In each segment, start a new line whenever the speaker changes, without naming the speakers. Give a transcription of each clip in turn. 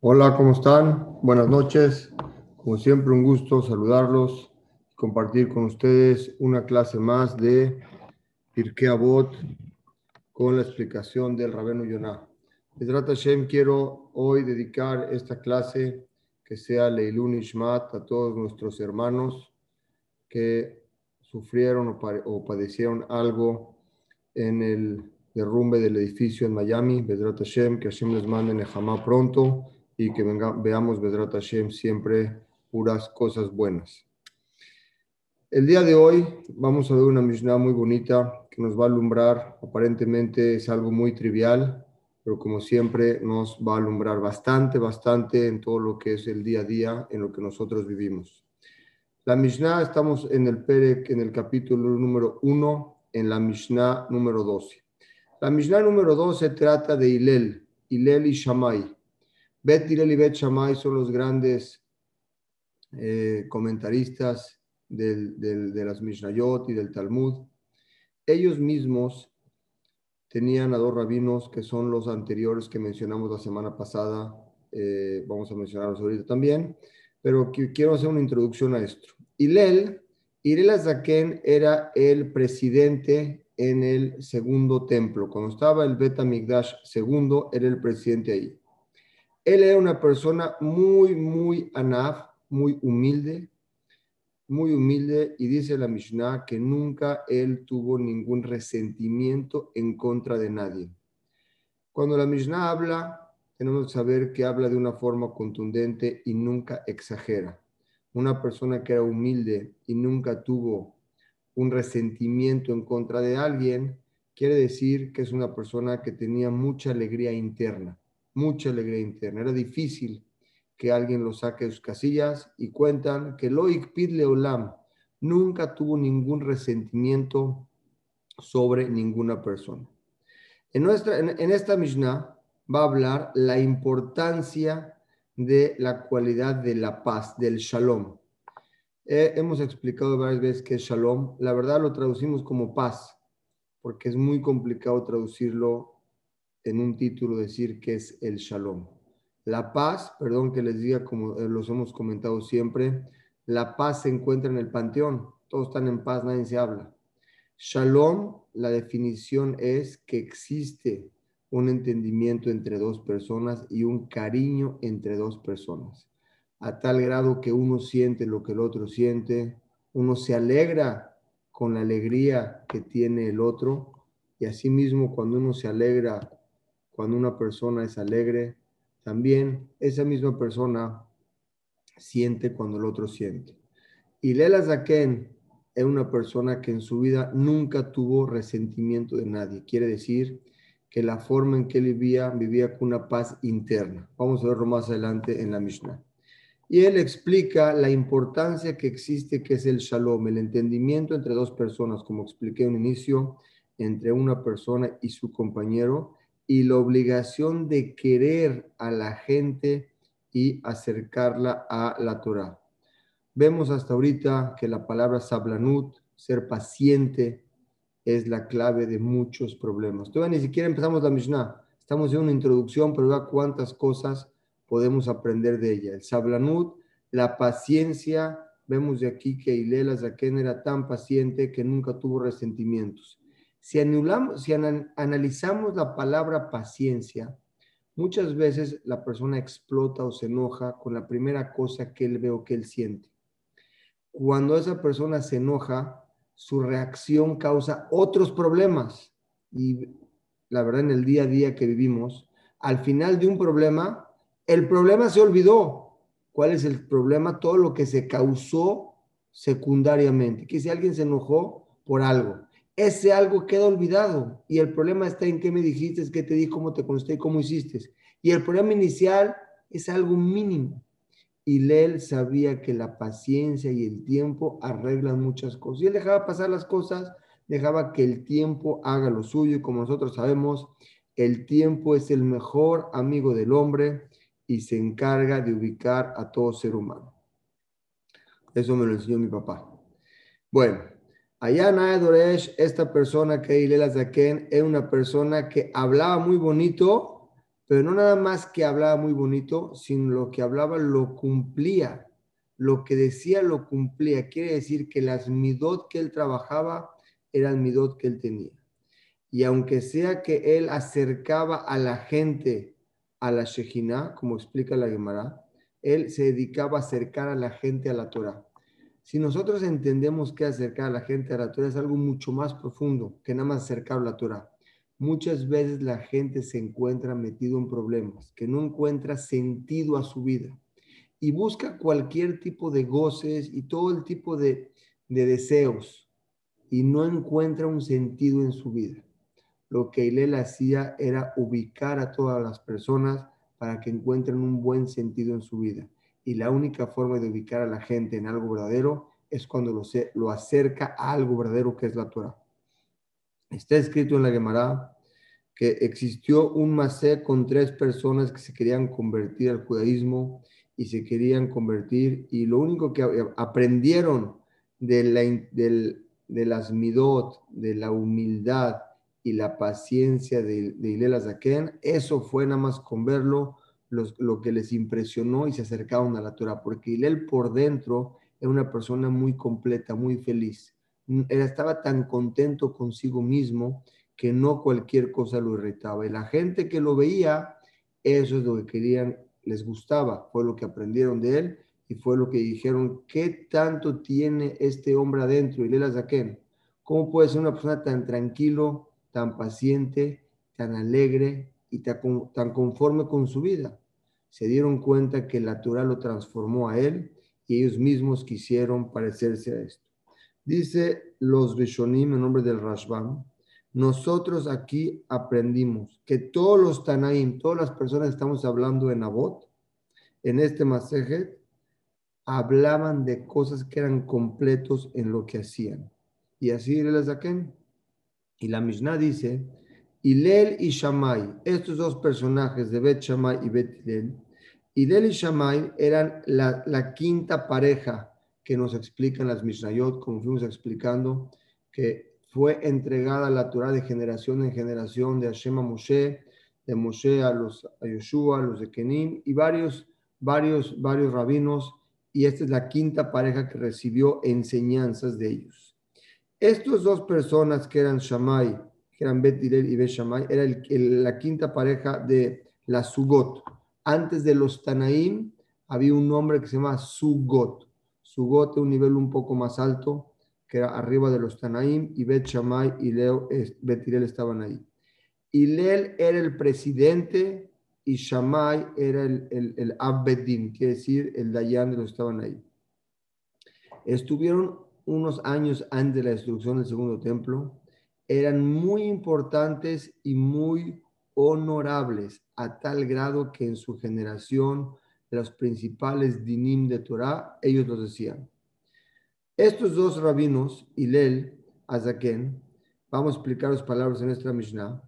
Hola, ¿cómo están? Buenas noches. Como siempre, un gusto saludarlos, compartir con ustedes una clase más de Pirkei Avot con la explicación del Rabenu Yonah. Bezrat Hashem, quiero hoy dedicar esta clase que sea Leilun Ishmat a todos nuestros hermanos que sufrieron o, o padecieron algo en el derrumbe del edificio en Miami. Bezrat Hashem, que Hashem les mande Nehama pronto y que venga, veamos Bezrat Hashem siempre puras cosas buenas. El día de hoy vamos a ver una Mishnah muy bonita que nos va a alumbrar. Aparentemente es algo muy trivial, pero como siempre nos va a alumbrar bastante, bastante en todo lo que es el día a día, en lo que nosotros vivimos. La Mishnah, estamos en el Perek, en el capítulo número 1, en la Mishnah número 12. La Mishnah número 12 trata de Hilel, Hilel y Shammai. Bet Hilel y Bet Shammai son los grandes eh, comentaristas del, del, de las Mishnayot y del Talmud. Ellos mismos tenían a dos rabinos que son los anteriores que mencionamos la semana pasada. Eh, vamos a mencionarlos ahorita también, pero quiero hacer una introducción a esto. Hilel, Hilel Azaken era el presidente en el segundo templo. Cuando estaba el Bet Amigdash segundo, era el presidente ahí. Él era una persona muy, muy anaf, muy humilde, muy humilde, y dice la Mishnah que nunca él tuvo ningún resentimiento en contra de nadie. Cuando la Mishnah habla, tenemos que saber que habla de una forma contundente y nunca exagera. Una persona que era humilde y nunca tuvo un resentimiento en contra de alguien, quiere decir que es una persona que tenía mucha alegría interna, mucha alegría interna. Era difícil que alguien lo saque de sus casillas y cuentan que Loic Pidle Olam nunca tuvo ningún resentimiento sobre ninguna persona. En, nuestra, en, en esta Mishnah va a hablar la importancia de la cualidad de la paz, del shalom. Eh, hemos explicado varias veces que es shalom. La verdad lo traducimos como paz, porque es muy complicado traducirlo en un título, decir que es el shalom. La paz, perdón que les diga como eh, los hemos comentado siempre, la paz se encuentra en el panteón. Todos están en paz, nadie se habla. Shalom, la definición es que existe un entendimiento entre dos personas y un cariño entre dos personas, a tal grado que uno siente lo que el otro siente, uno se alegra con la alegría que tiene el otro y asimismo cuando uno se alegra, cuando una persona es alegre, también esa misma persona siente cuando el otro siente. Y Lela Zaken es una persona que en su vida nunca tuvo resentimiento de nadie. Quiere decir que la forma en que vivía, vivía con una paz interna. Vamos a verlo más adelante en la Mishnah. Y él explica la importancia que existe, que es el shalom, el entendimiento entre dos personas, como expliqué en un inicio, entre una persona y su compañero, y la obligación de querer a la gente y acercarla a la Torah. Vemos hasta ahorita que la palabra sablanut, ser paciente, es la clave de muchos problemas. Todavía ni siquiera empezamos la Mishnah. Estamos en una introducción, pero vea cuántas cosas podemos aprender de ella. El sablanut, la paciencia. Vemos de aquí que Ilela Zaken era tan paciente que nunca tuvo resentimientos. Si, anulamos, si analizamos la palabra paciencia, muchas veces la persona explota o se enoja con la primera cosa que él ve o que él siente. Cuando esa persona se enoja, su reacción causa otros problemas. Y la verdad, en el día a día que vivimos, al final de un problema, el problema se olvidó. ¿Cuál es el problema? Todo lo que se causó secundariamente. Que si alguien se enojó por algo, ese algo queda olvidado y el problema está en qué me dijiste, qué te di, cómo te contesté cómo hiciste. Y el problema inicial es algo mínimo. Y él sabía que la paciencia y el tiempo arreglan muchas cosas. Y él dejaba pasar las cosas, dejaba que el tiempo haga lo suyo. Y como nosotros sabemos, el tiempo es el mejor amigo del hombre y se encarga de ubicar a todo ser humano. Eso me lo enseñó mi papá. Bueno, En Doresh, esta persona que Ilela Zaken es una persona que hablaba muy bonito, pero no nada más que hablaba muy bonito, sino lo que hablaba lo cumplía. Lo que decía lo cumplía. Quiere decir que las midot que él trabajaba eran midot que él tenía. Y aunque sea que él acercaba a la gente a la Shejina, como explica la Gemara, él se dedicaba a acercar a la gente a la Torah. Si nosotros entendemos que acercar a la gente a la Torah es algo mucho más profundo que nada más acercar a la Torah. Muchas veces la gente se encuentra metido en problemas, que no encuentra sentido a su vida y busca cualquier tipo de goces y todo el tipo de, de deseos y no encuentra un sentido en su vida. Lo que Hillel hacía era ubicar a todas las personas para que encuentren un buen sentido en su vida. Y la única forma de ubicar a la gente en algo verdadero es cuando lo, lo acerca a algo verdadero que es la Torah. Está escrito en la Gemara que existió un masé con tres personas que se querían convertir al judaísmo y se querían convertir y lo único que aprendieron de, la, de las midot, de la humildad y la paciencia de, de Ilela eso fue nada más con verlo lo que les impresionó y se acercaron a la Torah, porque Hilel por dentro era una persona muy completa, muy feliz. Él estaba tan contento consigo mismo que no cualquier cosa lo irritaba. Y la gente que lo veía, eso es lo que querían, les gustaba, fue lo que aprendieron de él y fue lo que dijeron, ¿qué tanto tiene este hombre adentro? Y Zaken, ¿cómo puede ser una persona tan tranquilo, tan paciente, tan alegre y tan conforme con su vida? Se dieron cuenta que la Torah lo transformó a él y ellos mismos quisieron parecerse a esto. Dice los Rishonim en nombre del Rashban, nosotros aquí aprendimos que todos los Tanaim, todas las personas que estamos hablando en Abot, en este Masejet, hablaban de cosas que eran completos en lo que hacían. Y así les saquen. Y la Mishnah dice, Hilel y Shammai, estos dos personajes de Bet Shammai y Bet Hilel, Hilel y Shammai eran la, quinta pareja que nos explican las Mishnayot, como fuimos explicando, que fue entregada la Torah de generación en generación de Hashem a Moshe, de Moshe a los a Yoshua, a los de Kenim y varios, varios, varios rabinos. Y esta es la quinta pareja que recibió enseñanzas de ellos. Estos dos personas que eran Shammai, que eran Bet y Bet era la quinta pareja de la Sugot. Antes de los Tanaim había un nombre que se llama Sugot. Sugot es un nivel un poco más alto, que era arriba de los Tanaim, y Bet Shammai y Leo, Bet estaban ahí. Hilel era el presidente y Shammai era el, el, el Abedin, quiere decir el Dayan de los que estaban ahí. Estuvieron unos años antes de la destrucción del segundo templo, eran muy importantes y muy honorables, a tal grado que en su generación los principales dinim de Torah, ellos los decían. Estos dos rabinos, Hilel, Azaken, vamos a explicar las palabras en nuestra Mishnah,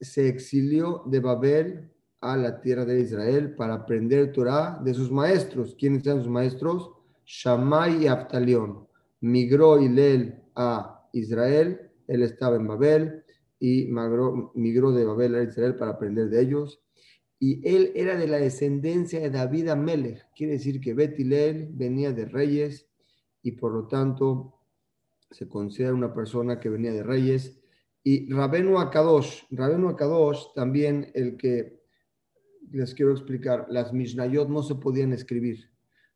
se exilió de Babel a la tierra de Israel para aprender Torah de sus maestros. ¿Quiénes eran sus maestros? Shammai y Abtalión. Migró Hilel a Israel, él estaba en Babel y migró, de Babel a Israel para aprender de ellos y él era de la descendencia de David Amelech, quiere decir que Betilel venía de reyes y por lo tanto se considera una persona que venía de reyes. Y Rabenu Akadosh, Rabenu Akadosh también el que les quiero explicar, las Mishnayot no se podían escribir.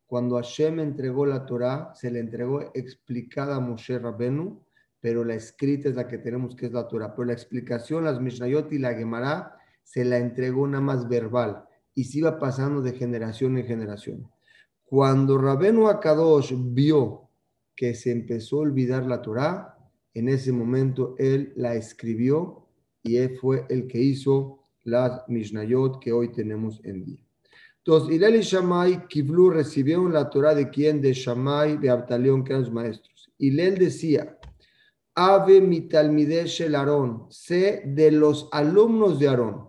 Cuando Hashem entregó la Torah, se le entregó explicada a Moshe Rabenu, pero la escrita es la que tenemos que es la Torah. Pero la explicación, las Mishnayot y la Gemara se la entregó nada más verbal y se iba pasando de generación en generación. Cuando Rabenu Akadosh vio que se empezó a olvidar la Torá, en ese momento él la escribió y él fue el que hizo las Mishnayot que hoy tenemos en día. Entonces, Hilel y Shammai, Kivlu recibieron la Torá de quién? De Shammai, de Abtalión, que eran los maestros. Hilel decía, Ave mi el Aarón, sé de los alumnos de Aarón.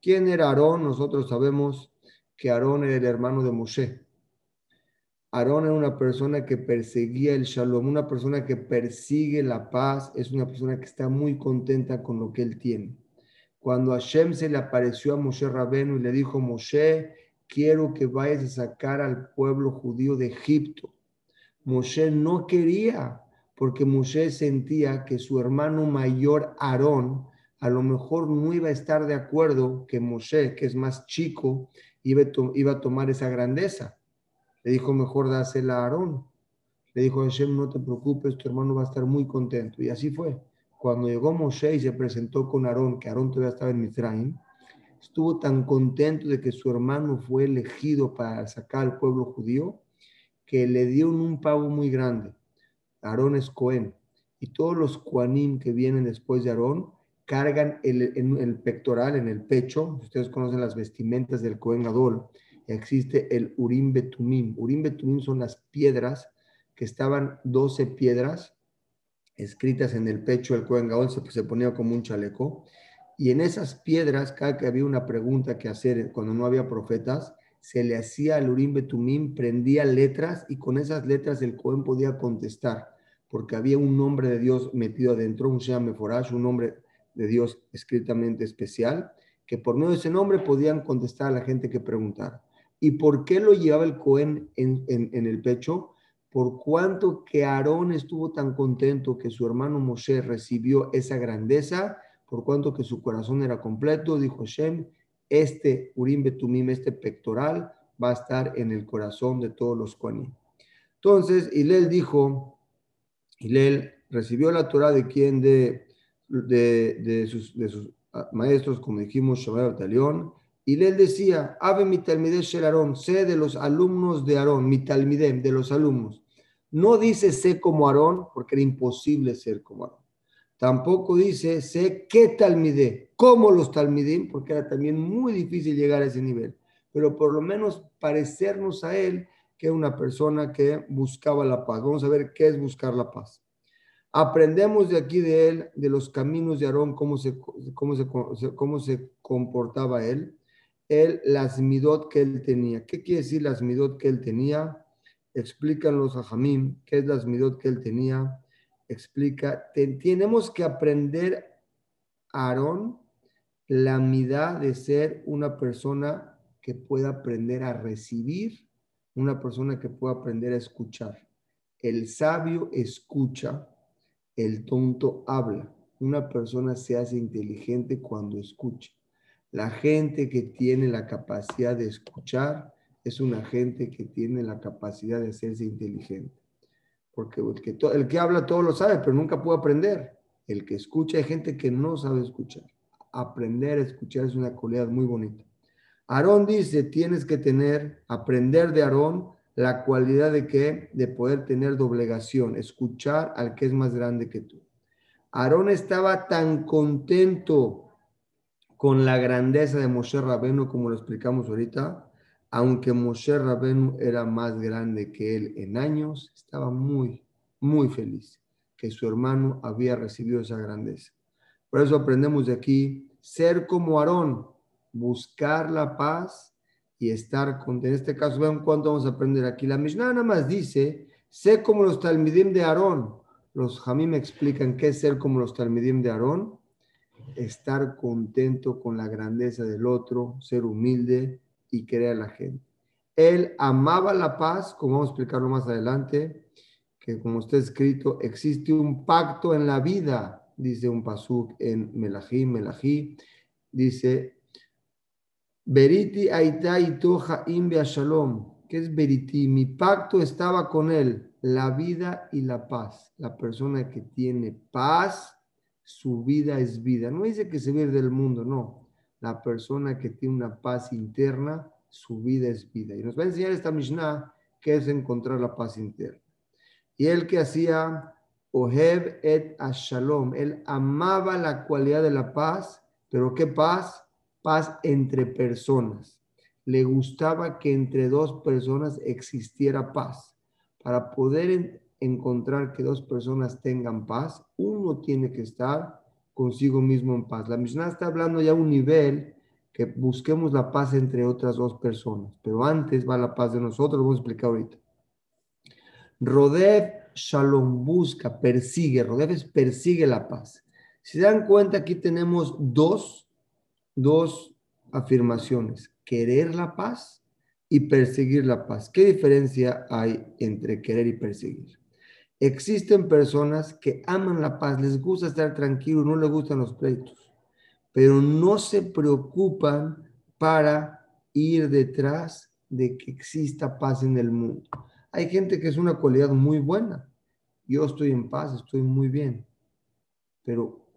¿Quién era Aarón? Nosotros sabemos que Aarón era el hermano de Moshe. Aarón era una persona que perseguía el shalom, una persona que persigue la paz, es una persona que está muy contenta con lo que él tiene. cuando Hashem se le apareció a Moshe Rabenu y le dijo, Moshe, quiero que vayas a sacar al pueblo judío de Egipto. Moshe no quería, porque Moshe sentía que su hermano mayor Aarón a lo mejor no iba a estar de acuerdo que Moshe, que es más chico, iba a, tomar esa grandeza. Le dijo, mejor dásela a Aarón. Le dijo Hashem, no te preocupes, tu hermano va a estar muy contento. Y así fue. Cuando llegó Moshe y se presentó con Aarón, que Aarón todavía estaba en Mizraim, estuvo tan contento de que su hermano fue elegido para sacar al pueblo judío, que le dio un pago muy grande. Aarón es Cohen. Y todos los Koanim que vienen después de Aarón cargan el pectoral, en el pecho. Ustedes conocen las vestimentas del Cohen Gadol. Existe el Urim Betumim. Urim Betumim son las piedras que estaban 12 piedras escritas en el pecho del Cohen Gadol, se, se ponía como un chaleco. Y en esas piedras, cada que había una pregunta que hacer cuando no había profetas, se le hacía al Urim Betumim, prendía letras y con esas letras el Cohen podía contestar, porque había un nombre de Dios metido adentro, un Shem Meforash, un nombre de Dios escritamente especial, que por medio de ese nombre podían contestar a la gente que preguntara. ¿Y por qué lo llevaba el Cohen en, en, el pecho? Por cuanto que Aarón estuvo tan contento que su hermano Moshe recibió esa grandeza, por cuanto que su corazón era completo, dijo Shem, este Urim Betumim, este pectoral, va a estar en el corazón de todos los Kohanim. Entonces, Hilel dijo, Hilel recibió la Torah de quien de de, sus, de sus ah, maestros, como dijimos, Shabbat y él decía, Ave mi talmideh shel Aarón, sé de los alumnos de Aarón, mi talmidem, de los alumnos. No dice sé como Aarón, porque era imposible ser como Aarón. Tampoco dice sé qué talmidé, como los talmidim, porque era también muy difícil llegar a ese nivel. Pero por lo menos parecernos a él que una persona que buscaba la paz. Vamos a ver qué es buscar la paz. Aprendemos de aquí de él, de los caminos de Aarón, cómo se, cómo se, cómo se comportaba él, él, las midot que él tenía. ¿Qué quiere decir las midot que él tenía? Explican los ajamim, qué es las midot que él tenía. Explica, tenemos que aprender a Aarón la midad de ser una persona que pueda aprender a recibir, una persona que pueda aprender a escuchar. El sabio escucha, el tonto habla. Una persona se hace inteligente cuando escucha. La gente que tiene la capacidad de escuchar es una gente que tiene la capacidad de hacerse inteligente. Porque el que, el que habla todo lo sabe, pero nunca puede aprender. El que escucha hay gente que no sabe escuchar. Aprender a escuchar es una cualidad muy bonita. Aarón dice, tienes que tener, aprender de Aarón la cualidad de que de poder tener doblegación, escuchar al que es más grande que tú. Aarón estaba tan contento con la grandeza de Moshe Rabenu, como lo explicamos ahorita, aunque Moshe Rabenu era más grande que él en años, estaba muy, muy feliz que su hermano había recibido esa grandeza. Por eso aprendemos de aquí, ser como Aarón, buscar la paz y estar con, en este caso, vean cuánto vamos a aprender aquí. La Mishnah nada más dice, sé como los talmidim de Aarón. Los me explican qué es ser como los talmidim de Aarón. Estar contento con la grandeza del otro, ser humilde y querer a la gente. Él amaba la paz, como vamos a explicarlo más adelante, que como está escrito, existe un pacto en la vida, dice un pasuk en Melahí, Melahí, dice, Beriti aita itoja imbia shalom. ¿Qué es Beriti? Mi pacto estaba con él, la vida y la paz. La persona que tiene paz, su vida es vida. No dice que se vive del mundo, no. La persona que tiene una paz interna, su vida es vida. Y nos va a enseñar esta Mishnah que es encontrar la paz interna. Y él que hacía Oheb et Ashalom, él amaba la cualidad de la paz, pero ¿qué paz? paz entre personas. Le gustaba que entre dos personas existiera paz. Para poder encontrar que dos personas tengan paz, uno tiene que estar consigo mismo en paz. La Mishnah está hablando ya a un nivel que busquemos la paz entre otras dos personas, pero antes va la paz de nosotros, vamos a explicar ahorita. Rodev Shalom busca, persigue, Rodev es persigue la paz. Si se dan cuenta, aquí tenemos dos dos afirmaciones, querer la paz y perseguir la paz. ¿Qué diferencia hay entre querer y perseguir? Existen personas que aman la paz, les gusta estar tranquilos, no les gustan los pleitos, pero no se preocupan para ir detrás de que exista paz en el mundo. Hay gente que es una cualidad muy buena. Yo estoy en paz, estoy muy bien, pero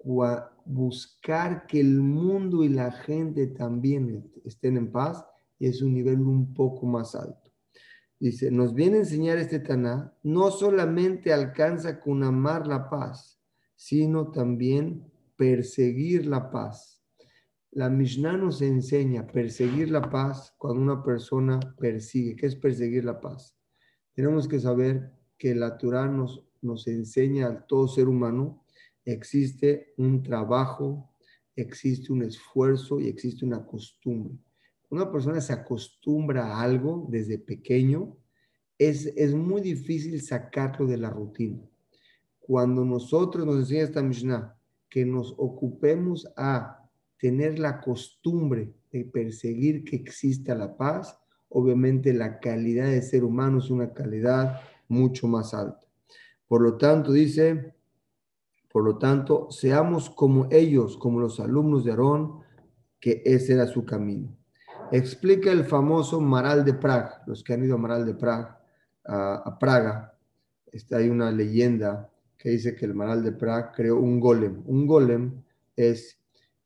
buscar que el mundo y la gente también estén en paz es un nivel un poco más alto. Dice, nos viene a enseñar este Taná, no solamente alcanza con amar la paz, sino también perseguir la paz. La Mishnah nos enseña perseguir la paz cuando una persona persigue. ¿Qué es perseguir la paz? Tenemos que saber que la Torah nos, nos enseña a todo ser humano, existe un trabajo, existe un esfuerzo y existe una costumbre una persona se acostumbra a algo desde pequeño, es, es muy difícil sacarlo de la rutina. Cuando nosotros nos enseña esta Mishnah, que nos ocupemos a tener la costumbre de perseguir que exista la paz, obviamente la calidad de ser humano es una calidad mucho más alta. Por lo tanto, dice, por lo tanto, seamos como ellos, como los alumnos de Aarón, que ese era su camino explica el famoso Maral de Praga. Los que han ido a Maral de Praga, a, Praga, está, hay una leyenda que dice que el Maral de Praga creó un golem. Un golem es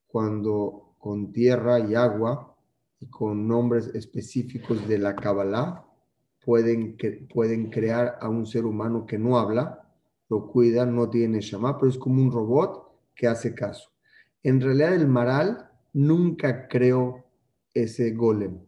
cuando con tierra y agua y con nombres específicos de la Kabbalah pueden, pueden crear a un ser humano que no habla, lo cuida, no tiene shama, pero es como un robot que hace caso. En realidad el Maral nunca creó ese golem.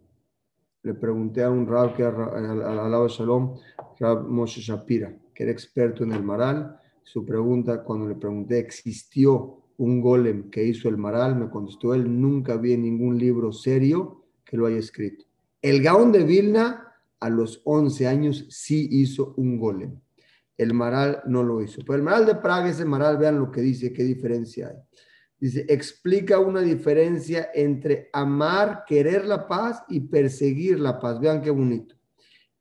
Le pregunté a un rab que alaba Shalom, Rab Moshe Shapira, que era experto en el maral. Su pregunta, cuando le pregunté, ¿existió un golem que hizo el maral? Me contestó, él nunca vi en ningún libro serio que lo haya escrito. El Gaón de Vilna, a los 11 años, sí hizo un golem. El maral no lo hizo. Pero el maral de Praga, ese maral, vean lo que dice, qué diferencia hay. Dice, explica una diferencia entre amar, querer la paz y perseguir la paz. Vean qué bonito.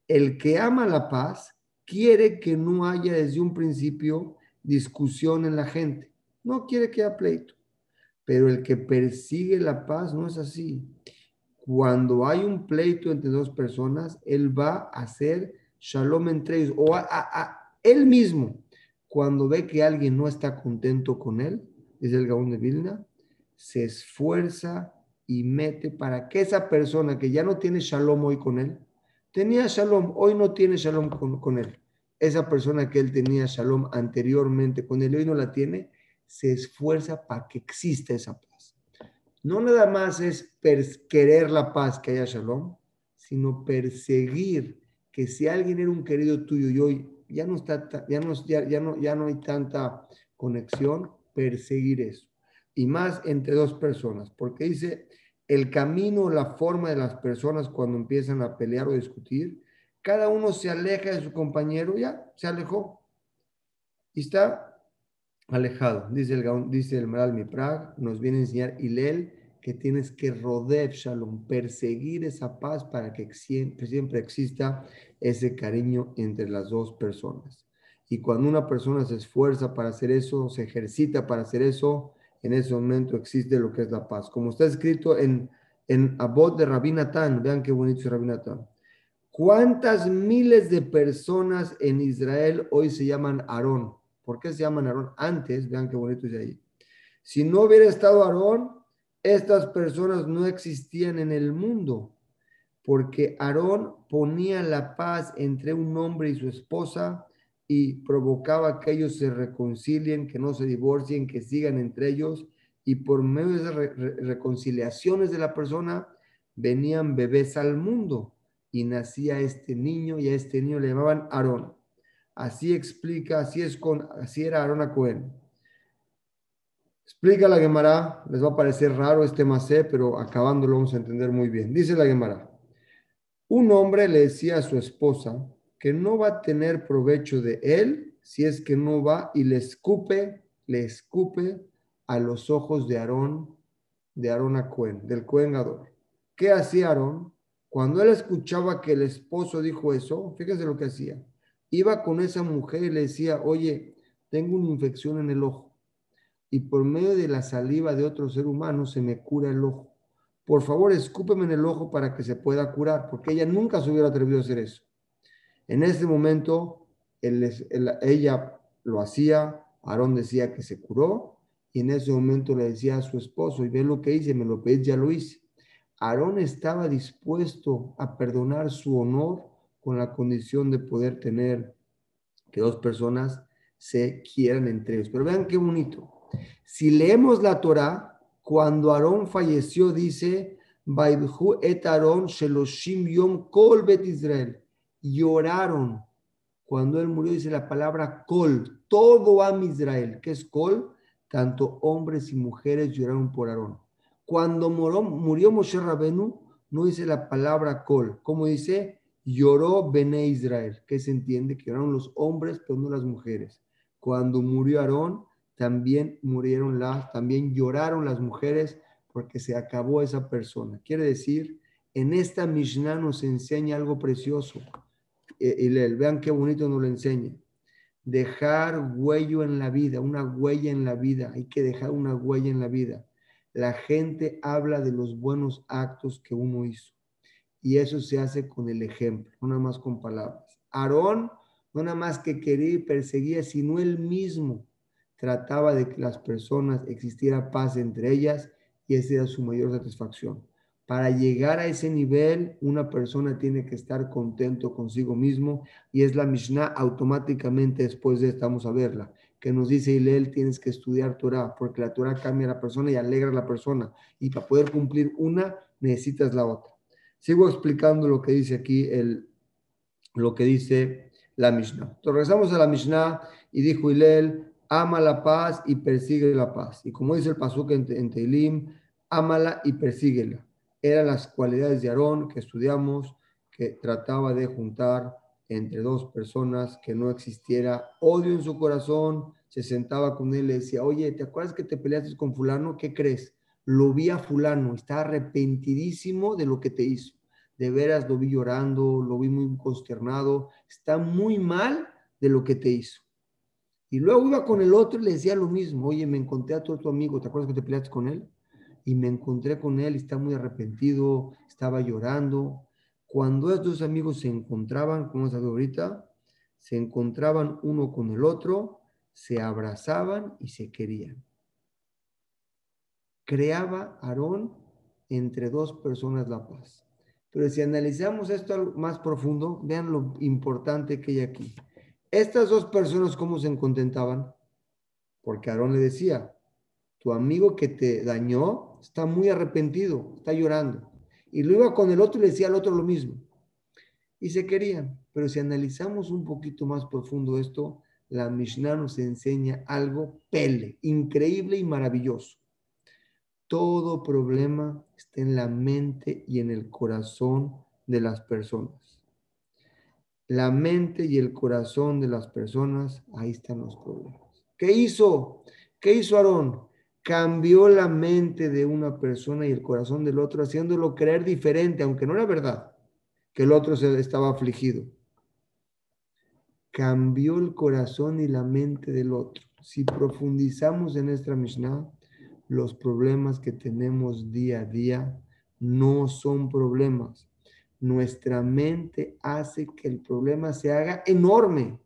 El que ama la paz quiere que no haya desde un principio discusión en la gente. No quiere que haya pleito. Pero el que persigue la paz no es así. Cuando hay un pleito entre dos personas, él va a hacer shalom entre ellos. O él mismo, cuando ve que alguien no está contento con él, es el Gaón de Vilna, se esfuerza y mete para que esa persona que ya no tiene shalom hoy con él, tenía shalom, hoy no tiene shalom con, él. Esa persona que él tenía shalom anteriormente con él, hoy no la tiene, se esfuerza para que exista esa paz. No nada más es querer la paz, que haya shalom, sino perseguir que si alguien era un querido tuyo y hoy ya no está, ya no, ya no, ya no hay tanta conexión, perseguir eso. Y más entre dos personas, porque dice, el camino, la forma de las personas cuando empiezan a pelear o discutir, cada uno se aleja de su compañero, ya, se alejó. Y está alejado. Dice el, dice el Maral Miprag, nos viene a enseñar Hilel que tienes que rodear Shalom, perseguir esa paz para que siempre, exista ese cariño entre las dos personas. Y cuando una persona se esfuerza para hacer eso, se ejercita para hacer eso, en ese momento existe lo que es la paz. Como está escrito en, en Abod de Rabinatán, vean qué bonito es Rabinatán. ¿Cuántas miles de personas en Israel hoy se llaman Aarón? ¿Por qué se llaman Aarón? Antes, vean qué bonito es ahí. Si no hubiera estado Aarón, estas personas no existían en el mundo, porque Aarón ponía la paz entre un hombre y su esposa, y provocaba que ellos se reconcilien, que no se divorcien, que sigan entre ellos y por medio de esas reconciliaciones de la persona venían bebés al mundo y nacía este niño y a este niño le llamaban Aarón. Así explica, así es con, así era Aarón a Cohen. Explica la Gemara, les va a parecer raro este macé, pero acabando lo vamos a entender muy bien. Dice la Gemara, un hombre le decía a su esposa, que no va a tener provecho de él si es que no va y le escupe, le escupe a los ojos de Aarón de Aarón a Cohen, del Cohen Gadol. ¿Qué hacía Aarón? Cuando él escuchaba que el esposo dijo eso, fíjense lo que hacía. Iba con esa mujer y le decía, oye, tengo una infección en el ojo y por medio de la saliva de otro ser humano se me cura el ojo. Por favor, escúpeme en el ojo para que se pueda curar, porque ella nunca se hubiera atrevido a hacer eso. En ese momento, ella lo hacía, Aarón decía que se curó, y en ese momento le decía a su esposo, y ve lo que hice, me lo pedís, ya lo hice. Aarón estaba dispuesto a perdonar su honor con la condición de poder tener que dos personas se quieran entre ellos. Pero vean qué bonito. Si leemos la Torah, cuando Aarón falleció, dice, et Aarón sheloshim yom kol bet. Lloraron. Cuando él murió, dice la palabra kol, todo Am Israel. ¿Qué es kol? Tanto hombres y mujeres lloraron por Aarón. Cuando murió, murió Moshe Rabenu, no dice la palabra kol. como dice? Lloró Bene Israel, que se entiende que lloraron los hombres, pero no las mujeres. Cuando murió Aarón, también murieron las, también lloraron las mujeres porque se acabó esa persona. Quiere decir, en esta Mishnah nos enseña algo precioso. Eh, y, vean qué bonito nos lo enseña. Dejar huello en la vida, una huella en la vida. Hay que dejar una huella en la vida. La gente habla de los buenos actos que uno hizo. Y eso se hace con el ejemplo, no nada más con palabras. Aarón no nada más que quería y perseguía, sino él mismo trataba de que las personas existiera paz entre ellas y esa era su mayor satisfacción. Para llegar a ese nivel, una persona tiene que estar contento consigo mismo y es la Mishnah automáticamente después de esta, vamos a verla, que nos dice Ilel, tienes que estudiar Torah, porque la Torah cambia a la persona y alegra a la persona. Y para poder cumplir una, necesitas la otra. Sigo explicando lo que dice aquí, el, lo que dice la Mishnah. Regresamos a la Mishnah y dijo Ilel, ama la paz y persigue la paz. Y como dice el Pasuk en, en Teilim, ámala y persíguela. Eran las cualidades de Aarón que estudiamos, que trataba de juntar entre dos personas, que no existiera odio en su corazón, se sentaba con él y le decía, oye, ¿te acuerdas que te peleaste con fulano? ¿Qué crees? Lo vi a fulano, está arrepentidísimo de lo que te hizo. De veras lo vi llorando, lo vi muy consternado, está muy mal de lo que te hizo. Y luego iba con el otro y le decía lo mismo, oye, me encontré a tu amigo, ¿te acuerdas que te peleaste con él? Y me encontré con él y está muy arrepentido, estaba llorando. Cuando estos amigos se encontraban, como sabe ahorita, se encontraban uno con el otro, se abrazaban y se querían. Creaba Aarón entre dos personas la paz. Pero si analizamos esto más profundo, vean lo importante que hay aquí. Estas dos personas, ¿cómo se contentaban? Porque Aarón le decía, tu amigo que te dañó está muy arrepentido, está llorando. Y luego con el otro le decía al otro lo mismo. Y se querían. Pero si analizamos un poquito más profundo esto, la Mishnah nos enseña algo pele, increíble y maravilloso. Todo problema está en la mente y en el corazón de las personas la mente y el corazón de las personas, ahí están los problemas. ¿Qué hizo? ¿Qué hizo Aarón? Cambió la mente de una persona y el corazón del otro, haciéndolo creer diferente, aunque no era verdad, que el otro se estaba afligido. Cambió el corazón y la mente del otro. Si profundizamos en nuestra Mishnah, los problemas que tenemos día a día no son problemas, nuestra mente hace que el problema se haga enorme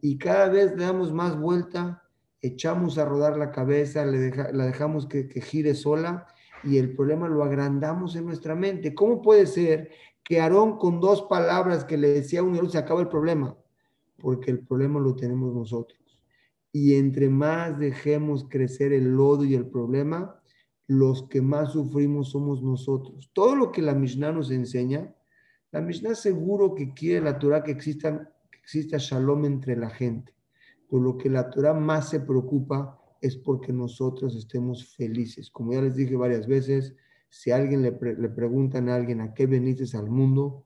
y cada vez le damos más vuelta, echamos a rodar la cabeza, le la dejamos que, que gire sola y el problema lo agrandamos en nuestra mente. ¿Cómo puede ser que Aarón con dos palabras que le decía a un se acaba el problema? Porque el problema lo tenemos nosotros. Y entre más dejemos crecer el lodo y el problema, los que más sufrimos somos nosotros. Todo lo que la Mishnah nos enseña la Mishnah seguro que quiere la Torah que, existan, que exista shalom entre la gente. Por lo que la Torah más se preocupa es porque nosotros estemos felices. Como ya les dije varias veces, si alguien le, le preguntan a alguien a qué veniste al mundo,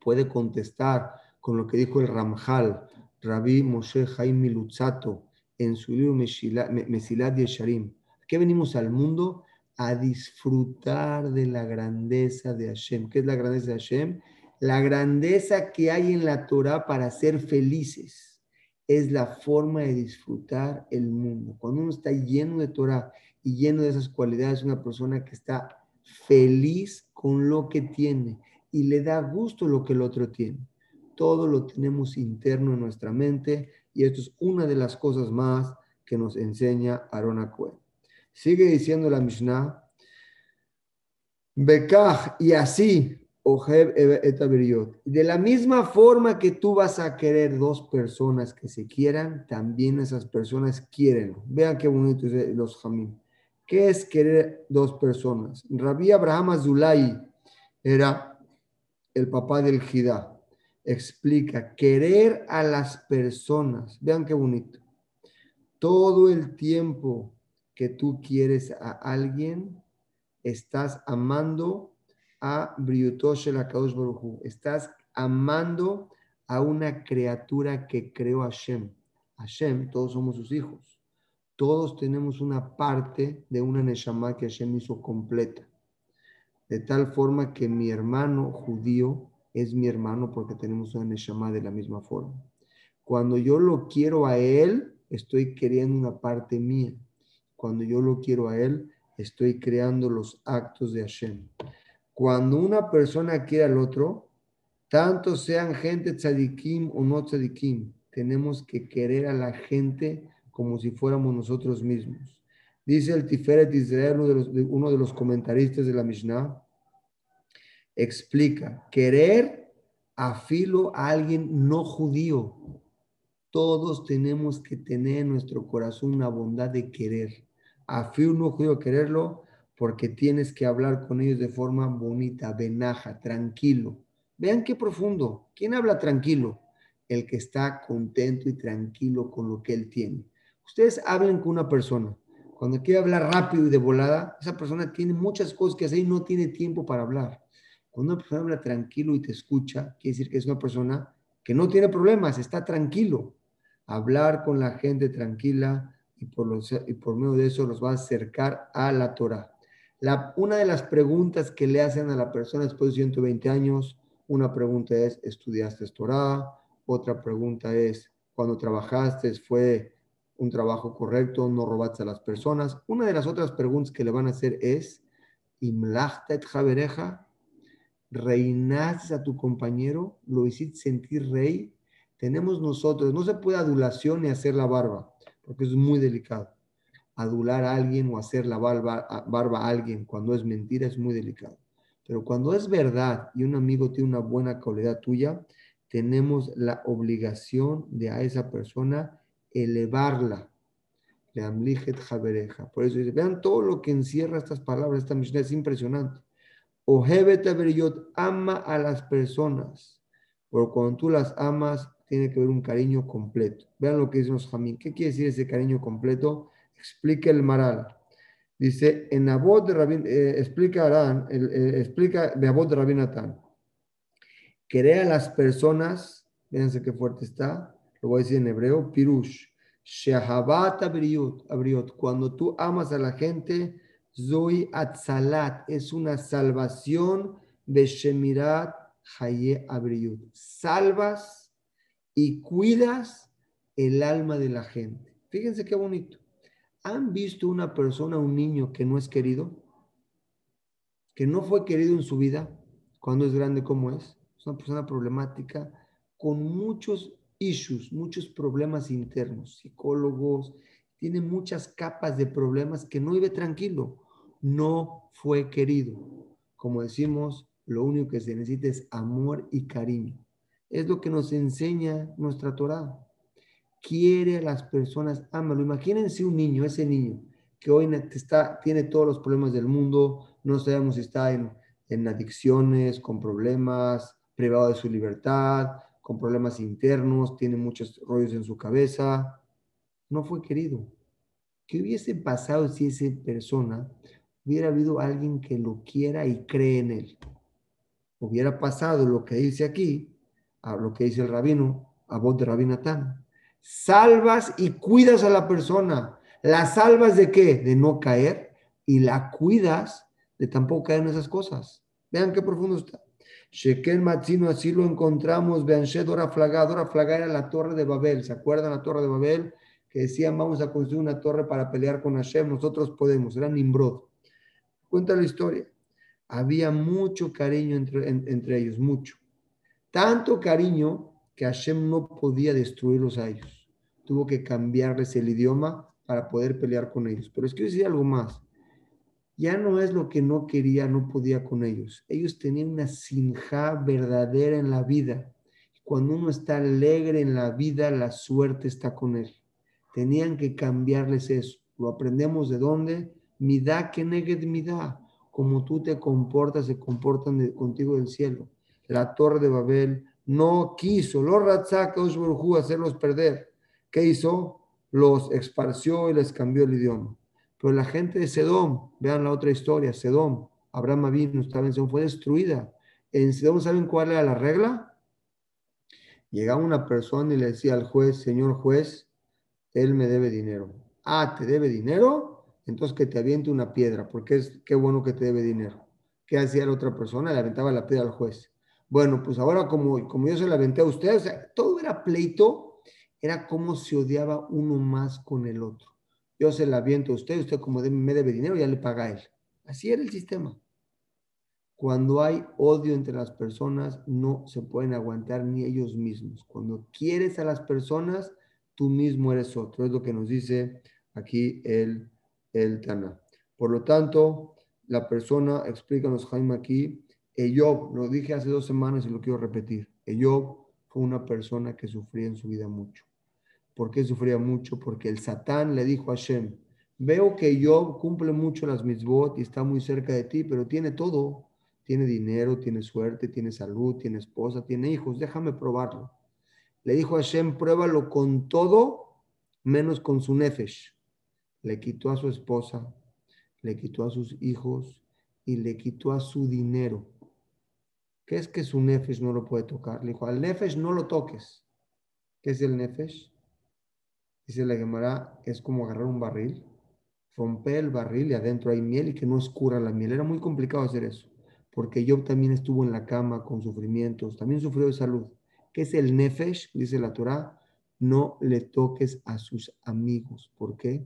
puede contestar con lo que dijo el Ramjal, Rabbi Moshe Jaime Lutzato, en su libro Mesilat Yesharim. ¿A qué venimos al mundo? A disfrutar de la grandeza de Hashem. ¿Qué es la grandeza de Hashem? La grandeza que hay en la Torah para ser felices. Es la forma de disfrutar el mundo. Cuando uno está lleno de Torah y lleno de esas cualidades, una persona que está feliz con lo que tiene y le da gusto lo que el otro tiene. Todo lo tenemos interno en nuestra mente y esto es una de las cosas más que nos enseña Aaron Cohen. Sigue diciendo la Mishnah, Bekaj y así, de la misma forma que tú vas a querer dos personas que se quieran, también esas personas quieren. Vean qué bonito es los jamín. ¿Qué es querer dos personas? Rabbi Abraham Azulay era el papá del Jidá. Explica, querer a las personas. Vean qué bonito todo el tiempo que tú quieres a alguien, estás amando a Briutosh el Baruchu. Estás amando a una criatura que creó Hashem. Hashem, todos somos sus hijos. Todos tenemos una parte de una Neshama que Hashem hizo completa. De tal forma que mi hermano judío es mi hermano porque tenemos una Neshama de la misma forma. Cuando yo lo quiero a él, estoy creando una parte mía. Cuando yo lo quiero a Él, estoy creando los actos de Hashem. Cuando una persona quiere al otro, tanto sean gente tzadikim o no tzadikim, tenemos que querer a la gente como si fuéramos nosotros mismos. Dice el Tiferet Israel, uno de los, uno de los comentaristas de la Mishnah, explica, querer afilo a alguien no judío, todos tenemos que tener en nuestro corazón una bondad de querer. A no quiero quererlo porque tienes que hablar con ellos de forma bonita, venaja, tranquilo. Vean qué profundo. ¿Quién habla tranquilo? El que está contento y tranquilo con lo que él tiene. Ustedes hablen con una persona. Cuando quiere hablar rápido y de volada, esa persona tiene muchas cosas que hacer y no tiene tiempo para hablar. Cuando una persona habla tranquilo y te escucha, quiere decir que es una persona que no tiene problemas, está tranquilo hablar con la gente tranquila y por, y por medio de eso los va a acercar a la Torah. La, una de las preguntas que le hacen a la persona después de 120 años, una pregunta es, ¿estudiaste Torah? Otra pregunta es, cuando trabajaste fue un trabajo correcto, no robaste a las personas. Una de las otras preguntas que le van a hacer es, ¿Imlachtet javereja? ¿Reinaste a tu compañero? ¿Lo hiciste sentir rey? tenemos nosotros, no se puede adulación ni hacer la barba, porque es muy delicado. Adular a alguien o hacer la barba, a alguien cuando es mentira es muy delicado. Pero cuando es verdad y un amigo tiene una buena calidad tuya, tenemos la obligación de a esa persona elevarla. Por eso dice, vean todo lo que encierra estas palabras, esta misión es impresionante. Ojebet ama a las personas. Pero cuando tú las amas, tiene que haber un cariño completo. Vean lo que dicen los jamín. ¿Qué quiere decir ese cariño completo? Explica el Maral. Dice, en Abod de Rabin, eh, explica Arán, explica de Abod de Rabinatán. Querer a las personas, fíjense qué fuerte está, lo voy a decir en hebreo, pirush, shehabat abriot, cuando tú amas a la gente, zoy atzalat, es una salvación, beshemirat haye abriut. Salvas y cuidas el alma de la gente. Fíjense qué bonito. ¿Han visto una persona, un niño que no es querido? Que no fue querido en su vida cuando es grande como es. Es una persona problemática con muchos issues, muchos problemas internos, psicólogos, tiene muchas capas de problemas que no vive tranquilo. No fue querido. Como decimos, lo único que se necesita es amor y cariño. Es lo que nos enseña nuestra Torah. Quiere a las personas, ámalo. Imagínense un niño, ese niño, que hoy está, tiene todos los problemas del mundo, no sabemos si está en, en adicciones, con problemas, privado de su libertad, con problemas internos, tiene muchos rollos en su cabeza. No fue querido. ¿Qué hubiese pasado si esa persona hubiera habido alguien que lo quiera y cree en él? Hubiera pasado lo que dice aquí, a lo que dice el rabino, a voz de Rabinatán. Salvas y cuidas a la persona. ¿La salvas de qué? De no caer y la cuidas de tampoco caer en esas cosas. Vean qué profundo está. Shekel Matzino, así lo encontramos. Vean, Dora Flagá. Dora Flagá era la torre de Babel. ¿Se acuerdan la torre de Babel? Que decían, vamos a construir una torre para pelear con Hashem. Nosotros podemos. Era Nimrod. Cuenta la historia. Había mucho cariño entre, entre ellos, mucho. Tanto cariño que Hashem no podía destruirlos a ellos. Tuvo que cambiarles el idioma para poder pelear con ellos. Pero es que decir algo más ya no es lo que no quería, no podía con ellos. Ellos tenían una sinja verdadera en la vida. Cuando uno está alegre en la vida, la suerte está con él. Tenían que cambiarles eso. Lo aprendemos de dónde? Midá que neged midá. Como tú te comportas, se comportan contigo del cielo. La torre de Babel no quiso, los Ratzak, hacerlos perder. ¿Qué hizo? Los esparció y les cambió el idioma. Pero la gente de Sedón, vean la otra historia, Sedón, Abraham Avinu estaba en Sedón, fue destruida. En Sedón, ¿saben cuál era la regla? Llegaba una persona y le decía al juez, señor juez, él me debe dinero. Ah, ¿te debe dinero? Entonces que te aviente una piedra, porque es qué bueno que te debe dinero. ¿Qué hacía la otra persona? Le aventaba la piedra al juez. Bueno, pues ahora como, como yo se la aventé a usted, o sea, todo era pleito, era como se odiaba uno más con el otro yo se la viento a usted, usted como me debe dinero, ya le paga a él. Así era el sistema. Cuando hay odio entre las personas, no se pueden aguantar ni ellos mismos. Cuando quieres a las personas, tú mismo eres otro. Es lo que nos dice aquí el, el Tana. Por lo tanto, la persona, explícanos Jaime aquí, Eyob, lo dije hace dos semanas y lo quiero repetir. Eyob fue una persona que sufría en su vida mucho. ¿Por qué sufría mucho? Porque el Satán le dijo a Hashem, veo que yo cumple mucho las mitzvot y está muy cerca de ti, pero tiene todo. Tiene dinero, tiene suerte, tiene salud, tiene esposa, tiene hijos, déjame probarlo. Le dijo a Hashem, pruébalo con todo, menos con su nefesh. Le quitó a su esposa, le quitó a sus hijos y le quitó a su dinero. ¿Qué es que su nefesh no lo puede tocar? Le dijo, al nefesh no lo toques. ¿Qué es el nefesh? Dice la Gemara, es como agarrar un barril, romper el barril y adentro hay miel y que no escurra la miel. Era muy complicado hacer eso, porque Job también estuvo en la cama con sufrimientos, también sufrió de salud. ¿Qué es el nefesh? Dice la Torah, no le toques a sus amigos. ¿Por qué?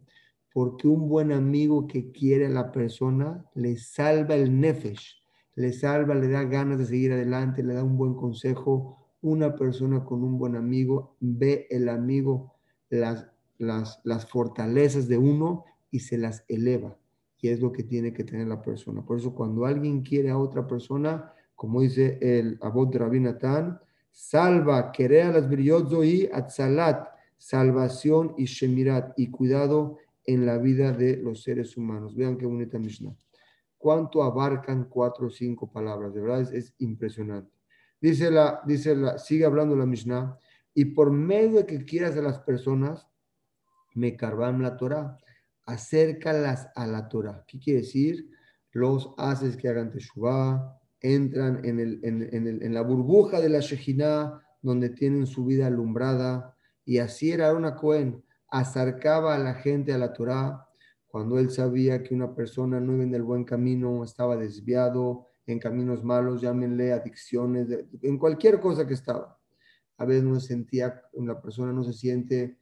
Porque un buen amigo que quiere a la persona le salva el nefesh, le salva, le da ganas de seguir adelante, le da un buen consejo. Una persona con un buen amigo ve el amigo las las, fortalezas de uno y se las eleva. Y es lo que tiene que tener la persona. Por eso cuando alguien quiere a otra persona, como dice el de Rabbi salva, querer las y atzalat, salvación y shemirat, y cuidado en la vida de los seres humanos. Vean qué bonita Mishnah. ¿Cuánto abarcan cuatro o cinco palabras? De verdad es, es, impresionante. Dice la, dice sigue hablando la Mishnah, y por medio de que quieras a las personas, me carvan la Torah, acércalas a la Torah. ¿Qué quiere decir? Los haces que hagan Teshuvah, entran en, el, en, la burbuja de la Shejinah, donde tienen su vida alumbrada, y así era una Cohen, acercaba a la gente a la Torah, cuando él sabía que una persona no iba en el buen camino, estaba desviado en caminos malos, llámenle adicciones, en cualquier cosa que estaba. A veces no sentía, una persona no se siente